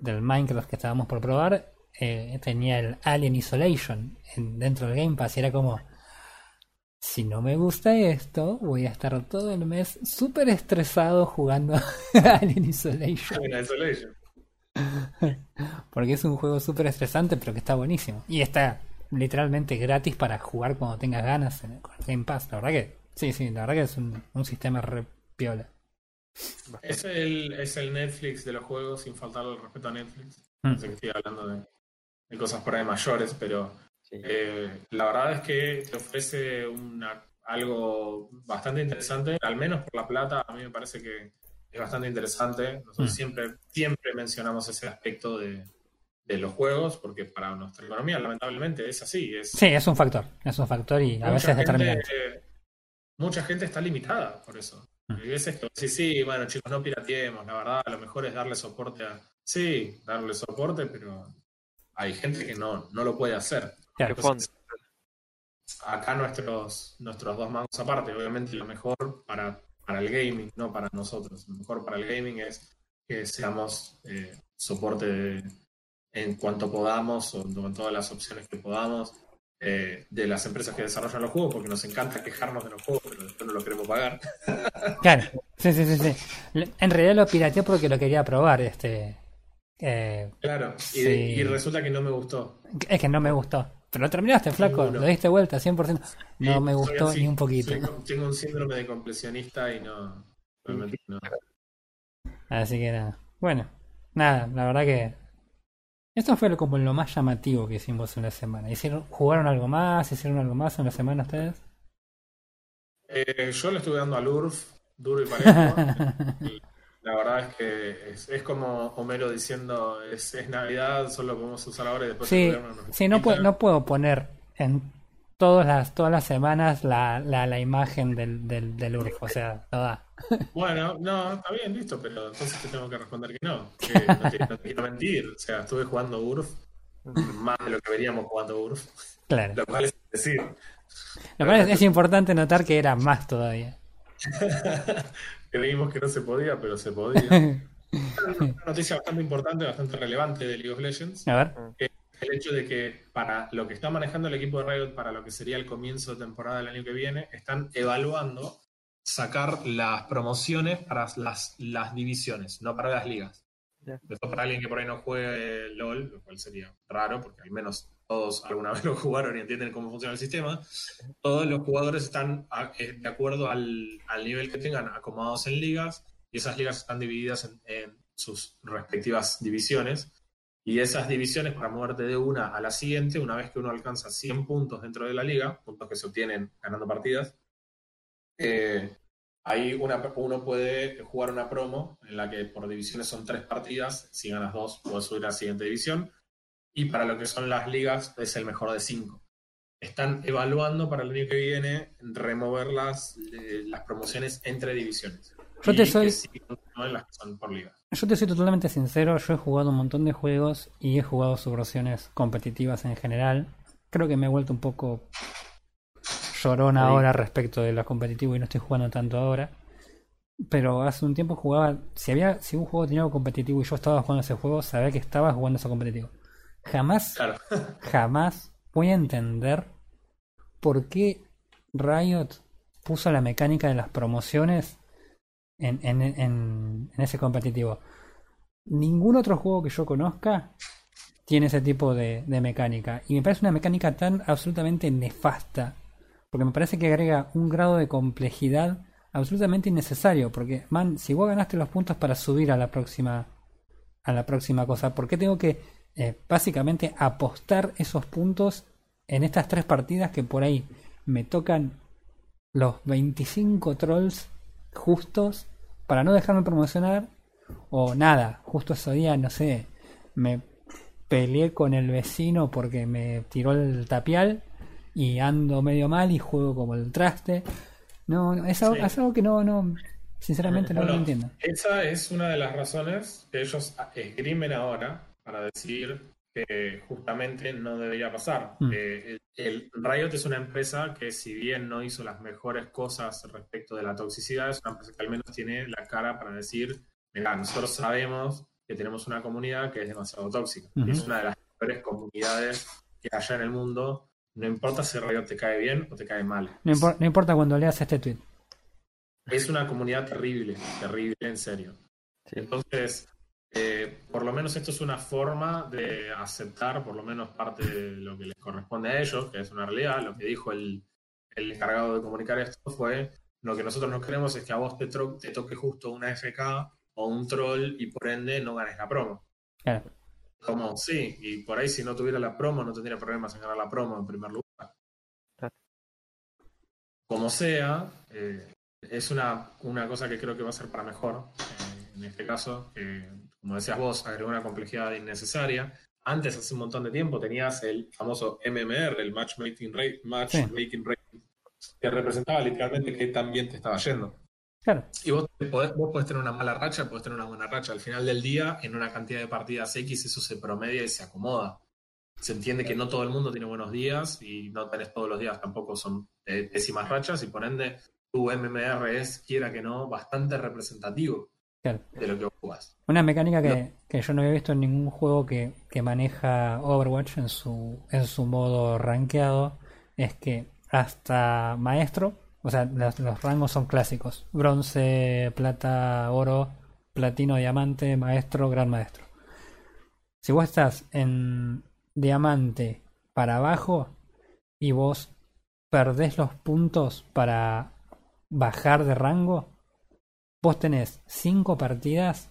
Speaker 2: del Minecraft que estábamos por probar, eh, tenía el Alien Isolation en- dentro del Game Pass y era como, si no me gusta esto, voy a estar todo el mes súper estresado jugando Alien Isolation.
Speaker 3: Alien Isolation.
Speaker 2: Porque es un juego súper estresante, pero que está buenísimo. Y está literalmente gratis para jugar cuando tengas ganas en el, con el Game Pass. La verdad que, sí, sí, la verdad que es un, un sistema re piola.
Speaker 3: Es el, es el Netflix de los juegos, sin faltarle el respeto a Netflix.
Speaker 2: Mm.
Speaker 3: No sé que estoy hablando de, de cosas por ahí mayores, pero
Speaker 4: Sí.
Speaker 3: eh, la verdad es que te ofrece una, algo bastante interesante, al menos por la plata, a mí me parece que es bastante interesante. Nosotros
Speaker 2: Mm.
Speaker 3: siempre, siempre mencionamos ese aspecto de, de los juegos, porque para nuestra economía, lamentablemente, es así. Es,
Speaker 2: Sí, es un factor. Es un factor y a veces
Speaker 3: mucha
Speaker 2: es determinante.
Speaker 3: gente, mucha gente está limitada por eso.
Speaker 2: Mm.
Speaker 3: Y ves esto, sí, sí, bueno, chicos, no pirateemos, la verdad, lo mejor es darle soporte a. Sí, darle soporte, pero hay gente que no, no lo puede hacer.
Speaker 2: Claro.
Speaker 3: Entonces, acá nuestros, nuestros dos mangos aparte, obviamente lo mejor para, para el gaming, no para nosotros, lo mejor para el gaming es que seamos eh, soporte de- en cuanto podamos o con todas las opciones que podamos eh, de las empresas que desarrollan los juegos, porque nos encanta quejarnos de los juegos, pero después no lo queremos pagar.
Speaker 2: Claro, sí, sí, sí, sí. En realidad lo pirateé porque lo quería probar. Este, eh,
Speaker 3: Claro, y,
Speaker 2: Sí.
Speaker 3: y resulta que no me gustó.
Speaker 2: es que no me gustó. Pero lo terminaste, flaco.
Speaker 3: Ninguno.
Speaker 2: Lo diste vuelta 100%. No me gustó
Speaker 3: así,
Speaker 2: ni un poquito.
Speaker 3: soy- tengo un síndrome de completionista y no. Realmente no.
Speaker 2: Así que nada. Bueno, nada, la verdad que. Esto fue como lo más llamativo que hicimos en la semana. ¿Hicieron, ¿Jugaron algo más? ¿Hicieron algo más en la semana ustedes?
Speaker 3: Eh, yo le estuve dando al URF, duro y parejo. la verdad es que es, es como Homero diciendo: es, es Navidad, solo lo podemos usar ahora y después
Speaker 2: Sí, sí no,
Speaker 3: quita".
Speaker 2: puedo, no puedo poner en todas las, todas las semanas la, la, la imagen del, del, del URF. O sea, no da.
Speaker 3: Bueno, no, está bien, listo, pero entonces te tengo que responder que no. Que no, te, no te quiero mentir. O sea, estuve jugando URF más de lo que veníamos jugando URF,
Speaker 2: Claro.
Speaker 3: lo cual es decir.
Speaker 2: Lo cual es, es importante notar que era más todavía.
Speaker 3: Creímos que no se podía, pero se podía. Una noticia bastante importante, bastante relevante de League of Legends.
Speaker 2: A ver.
Speaker 3: El hecho de que para lo que está manejando el equipo de Riot para lo que sería el comienzo de temporada del año que viene, están evaluando sacar las promociones para las, las divisiones, no para las ligas.
Speaker 4: Ya.
Speaker 3: Después para alguien que por ahí no juegue LOL, lo cual sería raro, porque al menos todos alguna vez lo jugaron y entienden cómo funciona el sistema, todos los jugadores están a- eh, de acuerdo al, al nivel que tengan acomodados en ligas, y esas ligas están divididas en, en sus respectivas divisiones. Y esas divisiones, para moverte de una a la siguiente, una vez que uno alcanza 100 puntos dentro de la liga, puntos que se obtienen ganando partidas, eh, ahí una- uno puede jugar una promo en la que por divisiones son tres partidas, si ganas dos puedes subir a la siguiente división, y para lo que son las ligas es el mejor de cinco. Están evaluando para el año que viene remover las, eh, las promociones entre divisiones.
Speaker 2: Yo te soy-. Yo te soy totalmente sincero, yo he jugado un montón de juegos y he jugado sus versiones competitivas en general. Creo que me he vuelto un poco llorón
Speaker 4: Sí.
Speaker 2: ahora respecto de lo competitivo y no estoy jugando tanto ahora. Pero hace un tiempo jugaba, si había, si un juego tenía algo competitivo y yo estaba jugando ese juego, sabía que estaba jugando eso competitivo. Jamás,
Speaker 3: Claro.
Speaker 2: jamás voy a entender por qué Riot puso la mecánica de las promociones en, en, en, en ese competitivo. Ningún otro juego que yo conozca tiene ese tipo de, de mecánica. Y me parece una mecánica tan absolutamente nefasta. Porque me parece que agrega un grado de complejidad absolutamente innecesario. Porque, man, si vos ganaste los puntos para subir a la próxima. a la próxima cosa, ¿por qué tengo que eh, básicamente apostar esos puntos en estas tres partidas que por ahí me tocan los 25 trolls justos para no dejarme promocionar o nada, justo ese día, no sé, me peleé con el vecino porque me tiró el tapial y ando medio mal y juego como el traste. No, no, es, algo,
Speaker 3: Sí.
Speaker 2: es algo que no, no, sinceramente no lo
Speaker 3: Bueno,
Speaker 2: entiendo.
Speaker 3: Esa es una de las razones que ellos esgrimen ahora para decir que justamente no debería pasar.
Speaker 2: Mm.
Speaker 3: Eh, el, el Riot es una empresa que si bien no hizo las mejores cosas respecto de la toxicidad, es una empresa que al menos tiene la cara para decir, mira, nosotros sabemos que tenemos una comunidad que es demasiado tóxica. Es una de las peores comunidades que hay en el mundo. No importa si Riot te cae bien o te cae mal.
Speaker 2: No, impor- no importa cuando leas este tweet.
Speaker 3: Es una comunidad terrible, terrible, en serio.
Speaker 4: Sí.
Speaker 3: Entonces, eh, por lo menos esto es una forma de aceptar por lo menos parte de lo que les corresponde a ellos, que es una realidad. Lo que dijo el, el encargado de comunicar esto fue, lo que nosotros no queremos es que a vos te, toque justo una FK o un troll y por ende no ganes la promo.
Speaker 2: Claro.
Speaker 3: Como, sí, y por ahí si no tuviera la promo no tendría problemas en ganar la promo en primer lugar.
Speaker 4: Claro.
Speaker 3: Como sea, eh, es una, una cosa que creo que va a ser para mejor. eh, en este caso, que, como decías vos, agregó una complejidad innecesaria. Antes, hace un montón de tiempo, tenías el famoso MMR, el Matchmaking Rate, matchmaking rate que representaba literalmente que también te estaba yendo.
Speaker 2: Claro.
Speaker 3: Y vos podés, vos podés tener una mala racha, podés tener una buena racha. Al final del día, en una cantidad de partidas X, eso se promedia y se acomoda. Se entiende que no todo el mundo tiene buenos días y no tenés todos los días tampoco son eh, pésimas rachas y por ende tu MMR es, quiera que no, bastante representativo
Speaker 2: Claro.
Speaker 3: de lo que vos jugás.
Speaker 2: Una mecánica que, que yo no había visto en ningún juego que, que maneja Overwatch en su, en su modo rankeado es que hasta maestro, o sea, las- los rangos son clásicos: bronce, plata, oro, platino, diamante, maestro, gran maestro. Si vos estás en diamante para abajo y vos perdés los puntos para bajar de rango, vos tenés cinco partidas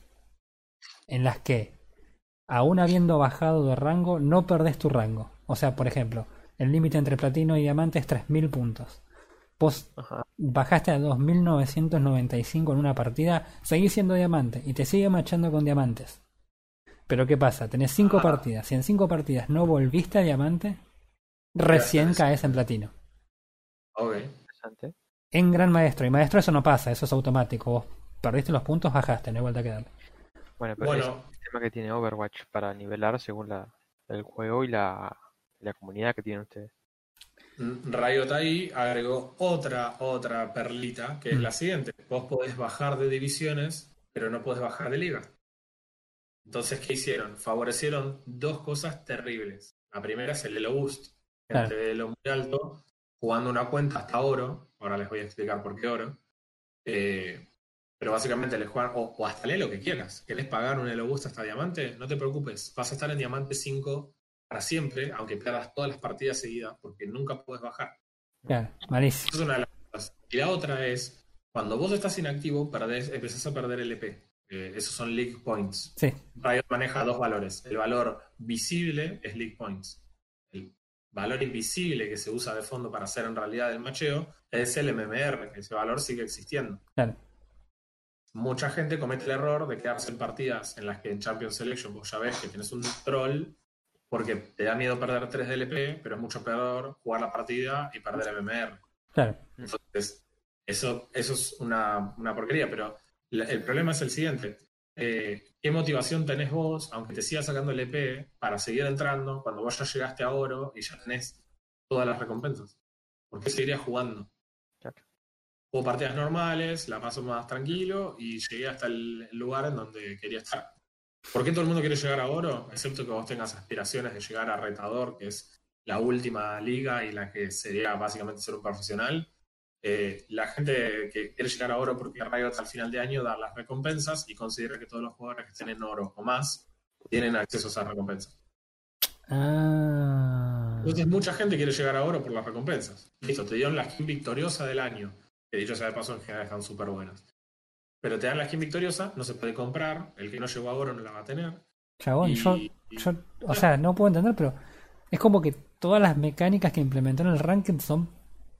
Speaker 2: en las que, aún habiendo bajado de rango, no perdés tu rango. O sea, por ejemplo, el límite entre platino y diamante es 3.000 puntos. Vos
Speaker 4: Ajá.
Speaker 2: bajaste a 2.995 en una partida, seguís siendo diamante y te sigue machando con diamantes. Pero ¿qué pasa? Tenés cinco partidas. Si en cinco partidas no volviste a diamante, recién
Speaker 3: Gracias.
Speaker 2: caes en platino.
Speaker 3: Ok.
Speaker 4: Interesante.
Speaker 2: En Gran Maestro. Y Maestro eso no pasa, eso es automático. Vos perdiste los puntos, bajaste, no hay vuelta que darle.
Speaker 4: Bueno, pero es el sistema que tiene Overwatch para nivelar según la, el juego y la, la comunidad que tienen ustedes.
Speaker 3: Riot ahí agregó otra, otra perlita, que es
Speaker 2: Mm.
Speaker 3: la siguiente. Vos podés bajar de divisiones, pero no podés bajar de liga. Entonces, ¿qué hicieron? Favorecieron dos cosas terribles. La primera es el Elo Boost.
Speaker 2: Claro.
Speaker 3: Gente de Elo muy alto, jugando una cuenta hasta oro. Ahora les voy a explicar por qué oro. Eh, pero básicamente les juegan, o, o hasta el Elo que quieras. ¿Querés pagar un Elo hasta diamante? No te preocupes, vas a estar en diamante 5 para siempre, aunque pierdas todas las partidas seguidas, porque nunca puedes bajar.
Speaker 2: Claro, malísimo.
Speaker 3: Esa es una de las cosas. Y la otra es, cuando vos estás inactivo, perdés, empezás a perder LP. Eh, esos son League Points.
Speaker 2: Sí,
Speaker 3: Riot maneja dos valores. El valor visible es League Points. El valor invisible que se usa de fondo para hacer en realidad el macheo es el MMR, que ese valor sigue existiendo.
Speaker 2: claro.
Speaker 3: Mucha gente comete el error de quedarse en partidas en las que en Champions Selection vos ya ves que tienes un troll porque te da miedo perder 3 de LP, pero es mucho peor jugar la partida y perder MMR.
Speaker 2: Claro.
Speaker 3: Entonces, eso, eso es una, una porquería, pero la- el problema es el siguiente. Eh, ¿Qué motivación tenés vos, aunque te sigas sacando el EP, para seguir entrando cuando vos ya llegaste a oro y ya tenés todas las recompensas? ¿Por qué seguirías jugando? Juego partidas normales, la paso más tranquilo y llegué hasta el lugar en donde quería estar. ¿Por qué todo el mundo quiere llegar a oro? Excepto que vos tengas aspiraciones de llegar a retador, que es la última liga y la que sería básicamente ser un profesional. Eh, la gente que quiere llegar a oro porque Riot al final de año da las recompensas y considera que todos los jugadores que estén en oro o más tienen acceso a esas recompensas.
Speaker 2: Ah.
Speaker 3: Entonces mucha gente quiere llegar a oro por las recompensas. Listo, te dieron la skin victoriosa del año, que dicho sea de paso en general están súper buenas. Pero te dan la skin victoriosa, no se puede comprar, el que no llegó a oro no la va a tener.
Speaker 2: Chabón,
Speaker 3: Y-
Speaker 2: yo, o sea, no puedo entender, pero es como que todas las mecánicas que implementaron el ranked son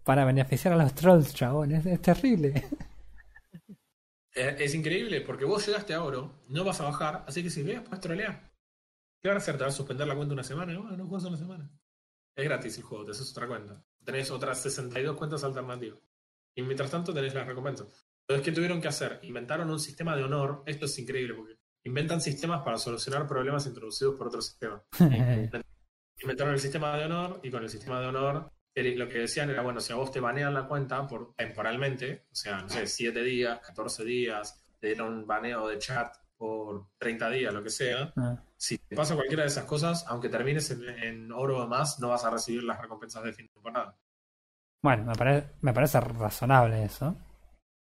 Speaker 2: para beneficiar a los trolls, chabón. Es, es terrible.
Speaker 3: Es, es increíble porque vos llegaste a oro, no vas a bajar, así que si veas, puedes trolear. ¿Qué van a hacer? ¿Te van a suspender la cuenta una semana? No, no juegas una semana. Es gratis el juego, te haces otra cuenta. Tenés otras 62 cuentas alternativas. Y mientras tanto tenés las recompensas. Entonces, ¿qué tuvieron que hacer? Inventaron un sistema de honor. Esto es increíble porque inventan sistemas para solucionar problemas introducidos por otros sistemas. Inventaron el sistema de honor y con el sistema de honor lo que decían era, bueno, si a vos te banean la cuenta por, temporalmente, o sea, no sé, 7 días, 14 días, te dieron un baneo de chat por 30 días, lo que sea,
Speaker 2: Ah,
Speaker 3: si te pasa cualquiera de esas cosas, aunque termines en, en oro o más, no vas a recibir las recompensas de fin de temporada.
Speaker 2: Bueno, me, pare- me parece razonable eso.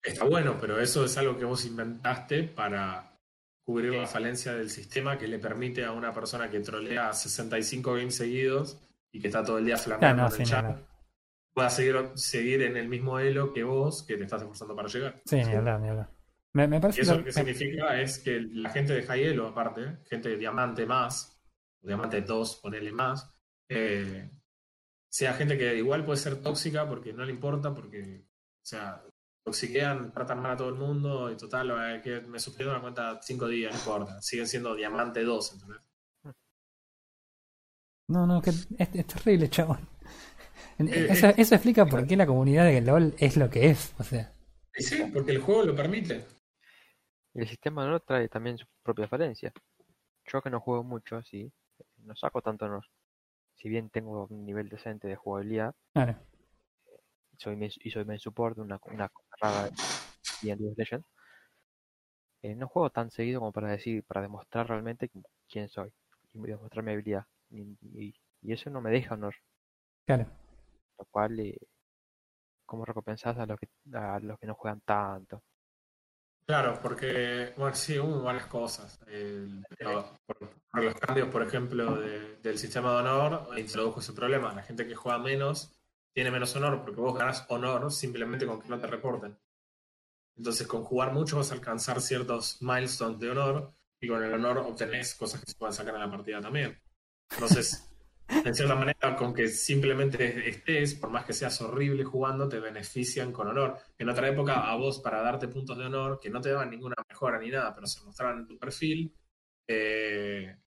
Speaker 3: Está bueno, pero eso es algo que vos inventaste para cubrir la falencia del sistema que le permite a una persona que trolea 65 games seguidos y que está todo el día flameando
Speaker 2: no,
Speaker 3: en
Speaker 2: sí,
Speaker 3: el
Speaker 2: ni
Speaker 3: chat, pueda seguir, seguir en el mismo elo que vos, que te estás esforzando para llegar.
Speaker 2: Sí, ni hablar, ni hablar. Me, me
Speaker 3: Y
Speaker 2: parece
Speaker 3: eso
Speaker 2: lo-
Speaker 3: que
Speaker 2: me-
Speaker 3: significa es que la gente de high elo, aparte, gente de diamante más, o diamante 2, ponele más, eh, sea gente que igual puede ser tóxica porque no le importa, porque, o sea, toxiquean, tratan mal a todo el mundo y total, eh, que me suspendieron la cuenta 5 días, no importa, siguen siendo diamante 2, ¿entendés?
Speaker 2: No, no, que es, es terrible, chabón.
Speaker 3: Eh,
Speaker 2: Eso,
Speaker 3: eh.
Speaker 2: eso explica por qué la comunidad de LOL es lo que es. O sea,
Speaker 3: Y sí, porque el juego lo permite.
Speaker 4: Y el sistema no trae también su propia falencia. Yo que no juego mucho, sí, no saco tanto honor. Si bien tengo un nivel decente de jugabilidad,
Speaker 2: claro.
Speaker 4: soy main- y soy main support de una, una rara y en League of Legends, eh, no juego tan seguido como para decir, para demostrar realmente qui- quién soy y demostrar mi habilidad. Y, y- y eso no me deja honor,
Speaker 2: Claro.
Speaker 4: lo cual, eh, como recompensas a los que a los que no juegan tanto.
Speaker 3: Claro, porque, bueno, sí, hubo varias cosas. El- por, por los cambios, por ejemplo, de- del sistema de honor, introdujo ese problema. La gente que juega menos tiene menos honor, porque vos ganás honor simplemente con que no te reporten. Entonces, con jugar mucho vas a alcanzar ciertos milestones de honor, y con el honor obtenés cosas que se pueden sacar en la partida también. Entonces, en cierta manera, con que simplemente estés, por más que seas horrible jugando, te benefician con honor. En otra época, a vos, para darte puntos de honor, que no te daban ninguna mejora ni nada, pero se mostraban en tu perfil, eh,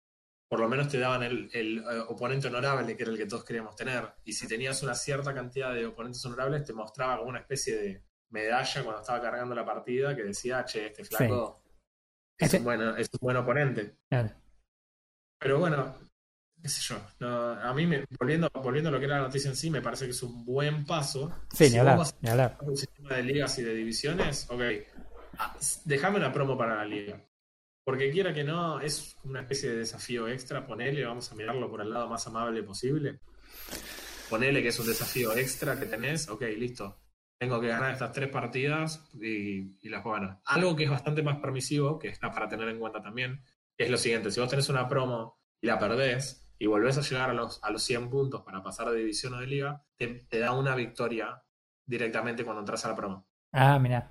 Speaker 3: por lo menos te daban el, el, eh, oponente honorable, que era el que todos queríamos tener. Y si tenías una cierta cantidad de oponentes honorables, te mostraba como una especie de medalla cuando estaba cargando la partida que decía, che, este flaco es,
Speaker 2: Este-
Speaker 3: un buen, es un buen oponente.
Speaker 2: claro.
Speaker 3: Pero bueno, qué sé yo. no, a mí, me, volviendo, volviendo a lo que era la noticia en sí, me parece que es un buen paso.
Speaker 2: Sí,
Speaker 3: Si
Speaker 2: ni hablar, ni hablar.
Speaker 3: un sistema de ligas y de divisiones, ok. Ah, Déjame una promo para la liga. Porque quiera que no, es una especie de desafío extra. Ponele, vamos a mirarlo por el lado más amable posible. Ponele que es un desafío extra que tenés. Ok, listo. Tengo que ganar estas tres partidas y, y las puedo ganar. Algo que es bastante más permisivo, que está para tener en cuenta también, es lo siguiente. Si vos tenés una promo y la perdés y volvés a llegar a los, a los 100 puntos para pasar de división o de liga, te, te da una victoria directamente cuando entras a la promo.
Speaker 2: Ah, mira.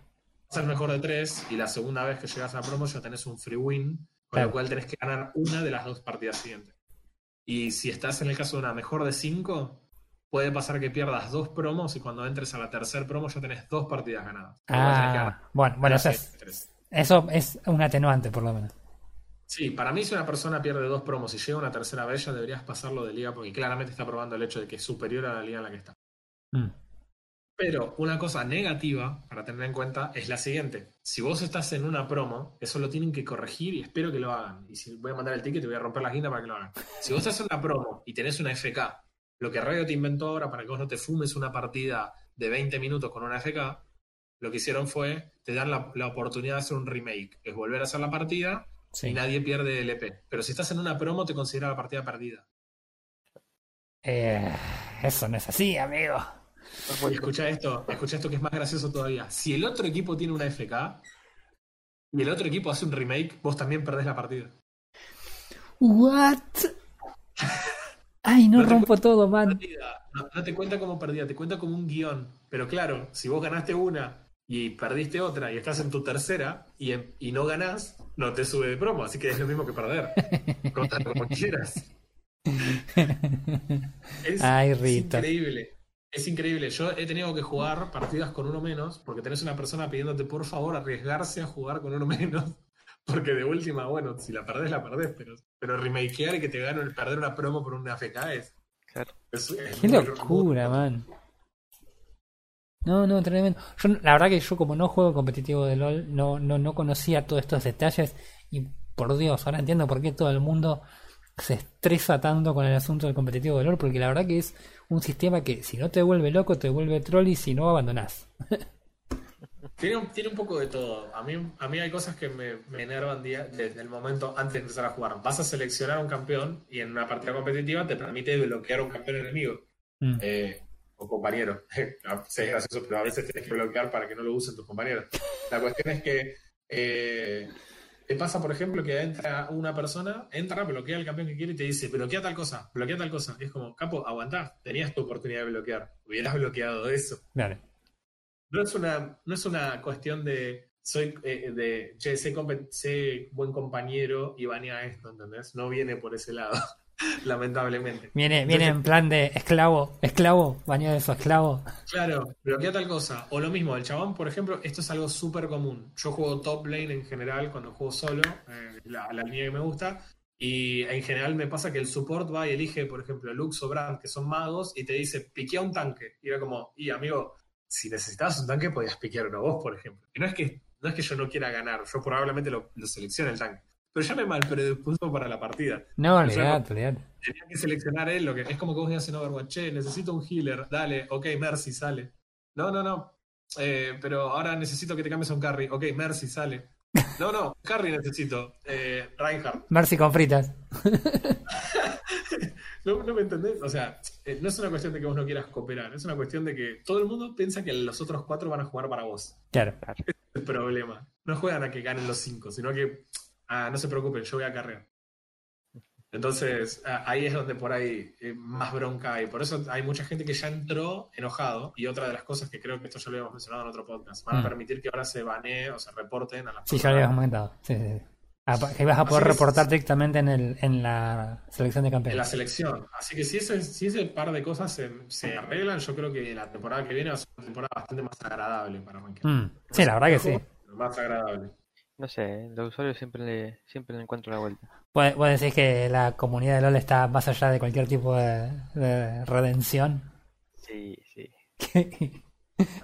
Speaker 3: Vas al mejor de tres y la segunda vez que llegas a la promo ya tenés un free win, con
Speaker 2: Claro.
Speaker 3: lo cual tenés que ganar una de las dos partidas siguientes. Y si estás en el caso de una mejor de cinco, puede pasar que pierdas dos promos y cuando entres a la tercera promo ya tenés dos partidas ganadas.
Speaker 2: Ah, bueno, bueno,
Speaker 3: siguientes tres.
Speaker 2: eso es un atenuante por lo menos.
Speaker 3: Sí, para mí si una persona pierde dos promos y llega una tercera vez ya deberías pasarlo de liga porque claramente está probando el hecho de que es superior a la liga en la que está.
Speaker 2: Mm.
Speaker 3: Pero una cosa negativa para tener en cuenta es la siguiente. Si vos estás en una promo, eso lo tienen que corregir y espero que lo hagan. Y si voy a mandar el ticket, te voy a romper la guinda para que lo hagan. Si vos estás en una promo y tenés una FK, lo que Radio te inventó ahora para que vos no te fumes una partida de 20 minutos con una FK, lo que hicieron fue te dan la, la oportunidad de hacer un remake. Es volver a hacer la partida
Speaker 2: Sí.
Speaker 3: y nadie pierde el EP. Pero si estás en una promo, te considera la partida perdida.
Speaker 2: Eh, eso no es así, amigo.
Speaker 3: Y escucha esto, escucha esto que es más gracioso todavía. Si el otro equipo tiene una FK y el otro equipo hace un remake, vos también perdés la partida.
Speaker 2: What? Ay, no, rompo todo, man.
Speaker 3: No te cuenta como perdida, te cuenta como un guion. Pero claro, si vos ganaste una y perdiste otra y estás en tu tercera y, y no ganás, no te sube de promo, así que es lo mismo que perder. Contalo como quieras. Es,
Speaker 2: Ay,
Speaker 3: es
Speaker 2: Rita.
Speaker 3: increíble. Es increíble. Yo he tenido que jugar partidas con uno menos porque tenés una persona pidiéndote por favor arriesgarse a jugar con uno menos. Porque de última, bueno, si la perdés, la perdés, pero, pero remakear y que te gane el perder una promo por una AFK es.
Speaker 4: Claro.
Speaker 3: es- es
Speaker 2: Qué locura,
Speaker 3: muy-
Speaker 2: man. No, no, tremendo. Yo, la verdad que yo como no juego competitivo de LOL, no, no, no conocía todos estos detalles y por Dios, ahora entiendo por qué todo el mundo se estresa tanto con el asunto del competitivo de LOL, porque la verdad que es un sistema que si no te vuelve loco, te vuelve troll y si no abandonás.
Speaker 3: Tiene, un- tiene un poco de todo. A mí, a mí hay cosas que me, me enervan día, desde el momento antes de empezar a jugar. Vas a seleccionar un campeón y en una partida competitiva te permite bloquear un campeón enemigo
Speaker 2: Mm.
Speaker 3: eh, o compañero. Sí, es gracioso, pero a veces tienes que bloquear para que no lo usen tus compañeros. La cuestión es que eh, te pasa, por ejemplo, que entra una persona, entra, bloquea el campeón que quiere y te dice, bloquea tal cosa, bloquea tal cosa. Y es como, capo, aguantá, tenías tu oportunidad de bloquear. Hubieras bloqueado eso.
Speaker 2: Claro.
Speaker 3: No es una, no es una cuestión de soy eh, de che, sé, sé buen compañero y banea esto, ¿entendés? No viene por ese lado, lamentablemente.
Speaker 2: Viene, viene en plan de esclavo, esclavo, baño de su esclavo.
Speaker 3: Claro, bloquea tal cosa. O lo mismo, el chabón, por ejemplo, esto es algo súper común. Yo juego top lane en general cuando juego solo, eh, la, la línea que me gusta. Y en general me pasa que el support va y elige, por ejemplo, Lux o Brand, que son magos, y te dice, piquea un tanque. Y era como, y amigo, si necesitabas un tanque, podías piquear uno vos, por ejemplo. Y no es que, no es que yo no quiera ganar, yo probablemente lo, lo seleccione el tanque. Pero ya me mal predispuso para la partida.
Speaker 2: No,
Speaker 3: O sea,
Speaker 2: olvidate, olvidate.
Speaker 3: Tenía que seleccionar él, lo que es como que vos digas en Overwatch, che, necesito un healer, dale, ok, Mercy, sale. No, no, no. Eh, pero ahora necesito que te cambies a un carry, ok, Mercy, sale. No, no, carry necesito, eh, Reinhardt.
Speaker 2: Mercy con fritas.
Speaker 3: No, no me entendés, o sea, eh, no es una cuestión de que vos no quieras cooperar, es una cuestión de que todo el mundo piensa que los otros cuatro van a jugar para vos.
Speaker 2: Claro.
Speaker 3: el problema. No juegan a que ganen los cinco, sino que, ah, no se preocupen, yo voy a carrear. Entonces, ah, ahí es donde por ahí eh, más bronca hay. Por eso hay mucha gente que ya entró enojado. Y otra de las cosas que creo que esto ya lo habíamos mencionado en otro podcast, van a
Speaker 2: Mm.
Speaker 3: permitir que ahora se banee o se reporten a las
Speaker 2: Sí, ya lo habíamos comentado. Sí, sí, sí. Ah, que vas a poder
Speaker 3: Así
Speaker 2: reportar directamente en, el, en la selección de
Speaker 3: en la
Speaker 2: campeones.
Speaker 3: selección. Así que si ese, si ese par de cosas se, se arreglan, yo creo que la temporada que viene va a ser una temporada bastante más agradable para Ranking.
Speaker 2: Mm, Sí, la verdad que sí.
Speaker 3: Más agradable.
Speaker 4: No sé, los usuarios siempre le, siempre le encuentro la vuelta.
Speaker 2: Vos, vos decís que la comunidad de LOL está más allá de cualquier tipo de, de redención.
Speaker 4: Sí, sí.
Speaker 3: A mí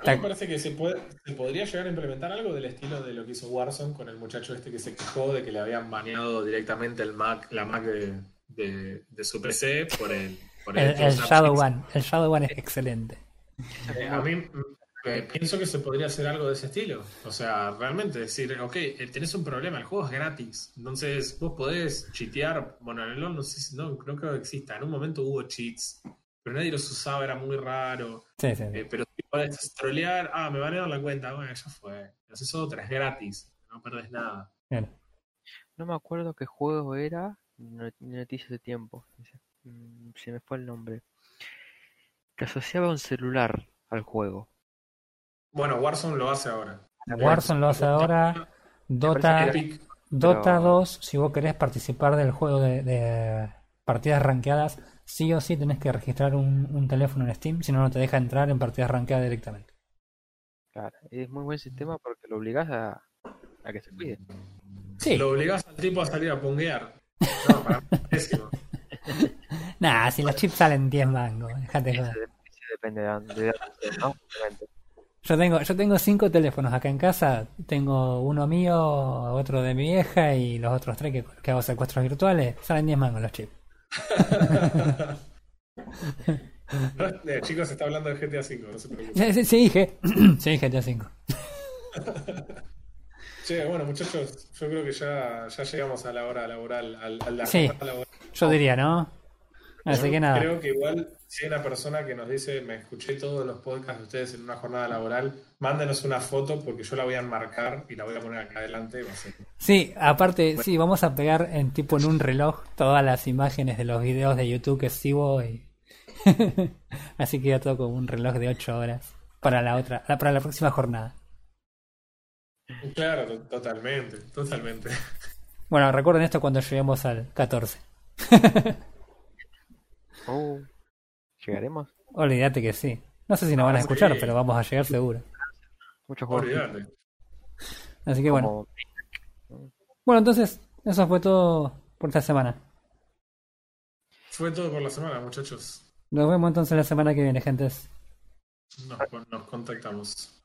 Speaker 3: me parece que se, puede, se podría llegar a implementar algo del estilo de lo que hizo Warzone con el muchacho este que se quejó de que le habían baneado directamente el Mac, la Mac de, de, de su PC por el, por
Speaker 2: El, el Shadow. One. El Shadow One es excelente.
Speaker 3: Eh, a mí eh, pienso que se podría hacer algo de ese estilo. O sea, realmente decir, ok, eh, tenés un problema, el juego es gratis. Entonces vos podés chitear. Bueno, en el LoL no sé si, no, no creo que exista. En un momento hubo cheats, pero nadie los usaba, era muy raro.
Speaker 2: Sí, sí, sí.
Speaker 3: Eh, pero si podés trolear, ah, me van a dar la cuenta, bueno, ya fue. Haces otra, es gratis, no perdés nada.
Speaker 2: Bien.
Speaker 4: No me acuerdo qué juego era, no- noticias de tiempo. Mm, Se me fue el nombre. Que asociaba un celular al juego.
Speaker 3: Bueno, Warzone lo hace ahora.
Speaker 2: Warzone lo hace ahora. Dota, Dota
Speaker 4: pero-
Speaker 2: 2, si vos querés participar del juego de, de partidas rankeadas, sí o sí tenés que registrar un, un teléfono en Steam, si no, no te deja entrar en partidas rankeadas directamente.
Speaker 4: Claro, es muy buen sistema porque lo obligás a, a que se cuide.
Speaker 2: Sí,
Speaker 3: lo obligás al tipo a salir a punguear. No, para
Speaker 2: nada, si los chips salen 10 mangos, dejate joder.
Speaker 4: Eso depende de dónde, de dónde, ¿no?
Speaker 2: Yo tengo, yo tengo cinco teléfonos acá en casa. Tengo uno mío, otro de mi vieja y los otros tres que, que hago secuestros virtuales. Salen 10 mangos los chips.
Speaker 3: Eh, chicos, se está hablando de GTA V, no se preocupen.
Speaker 2: Sí, sí, sí dije. sí, GTA 5.
Speaker 3: Che, bueno, muchachos, yo creo que ya, ya llegamos a la hora laboral, al,
Speaker 2: Sí.
Speaker 3: laboral.
Speaker 2: Yo diría, ¿no? Así
Speaker 3: Yo
Speaker 2: que nada.
Speaker 3: Creo que igual, si hay una persona que nos dice, me escuché todos los podcasts de ustedes en una jornada laboral, mándenos una foto porque yo la voy a enmarcar y la voy a poner acá adelante.
Speaker 2: Sí, aparte, sí, vamos a pegar en tipo en un reloj todas las imágenes de los videos de YouTube que sigo y así queda todo como un reloj de 8 horas para la otra, para la próxima jornada.
Speaker 3: Claro, to- totalmente, totalmente.
Speaker 2: Bueno, recuerden esto cuando lleguemos al 14.
Speaker 4: Oh, ¿Llegaremos?
Speaker 2: Olvídate que sí. No sé si nos van a
Speaker 3: Ah,
Speaker 2: escuchar,
Speaker 3: sí.
Speaker 2: pero vamos a llegar seguro.
Speaker 4: Muchos juegos.
Speaker 3: Olvídate.
Speaker 2: Así que bueno. Bueno, entonces, eso fue todo por esta semana.
Speaker 3: Fue todo por la semana, muchachos.
Speaker 2: Nos vemos entonces la semana que viene, gentes.
Speaker 3: Nos, nos contactamos.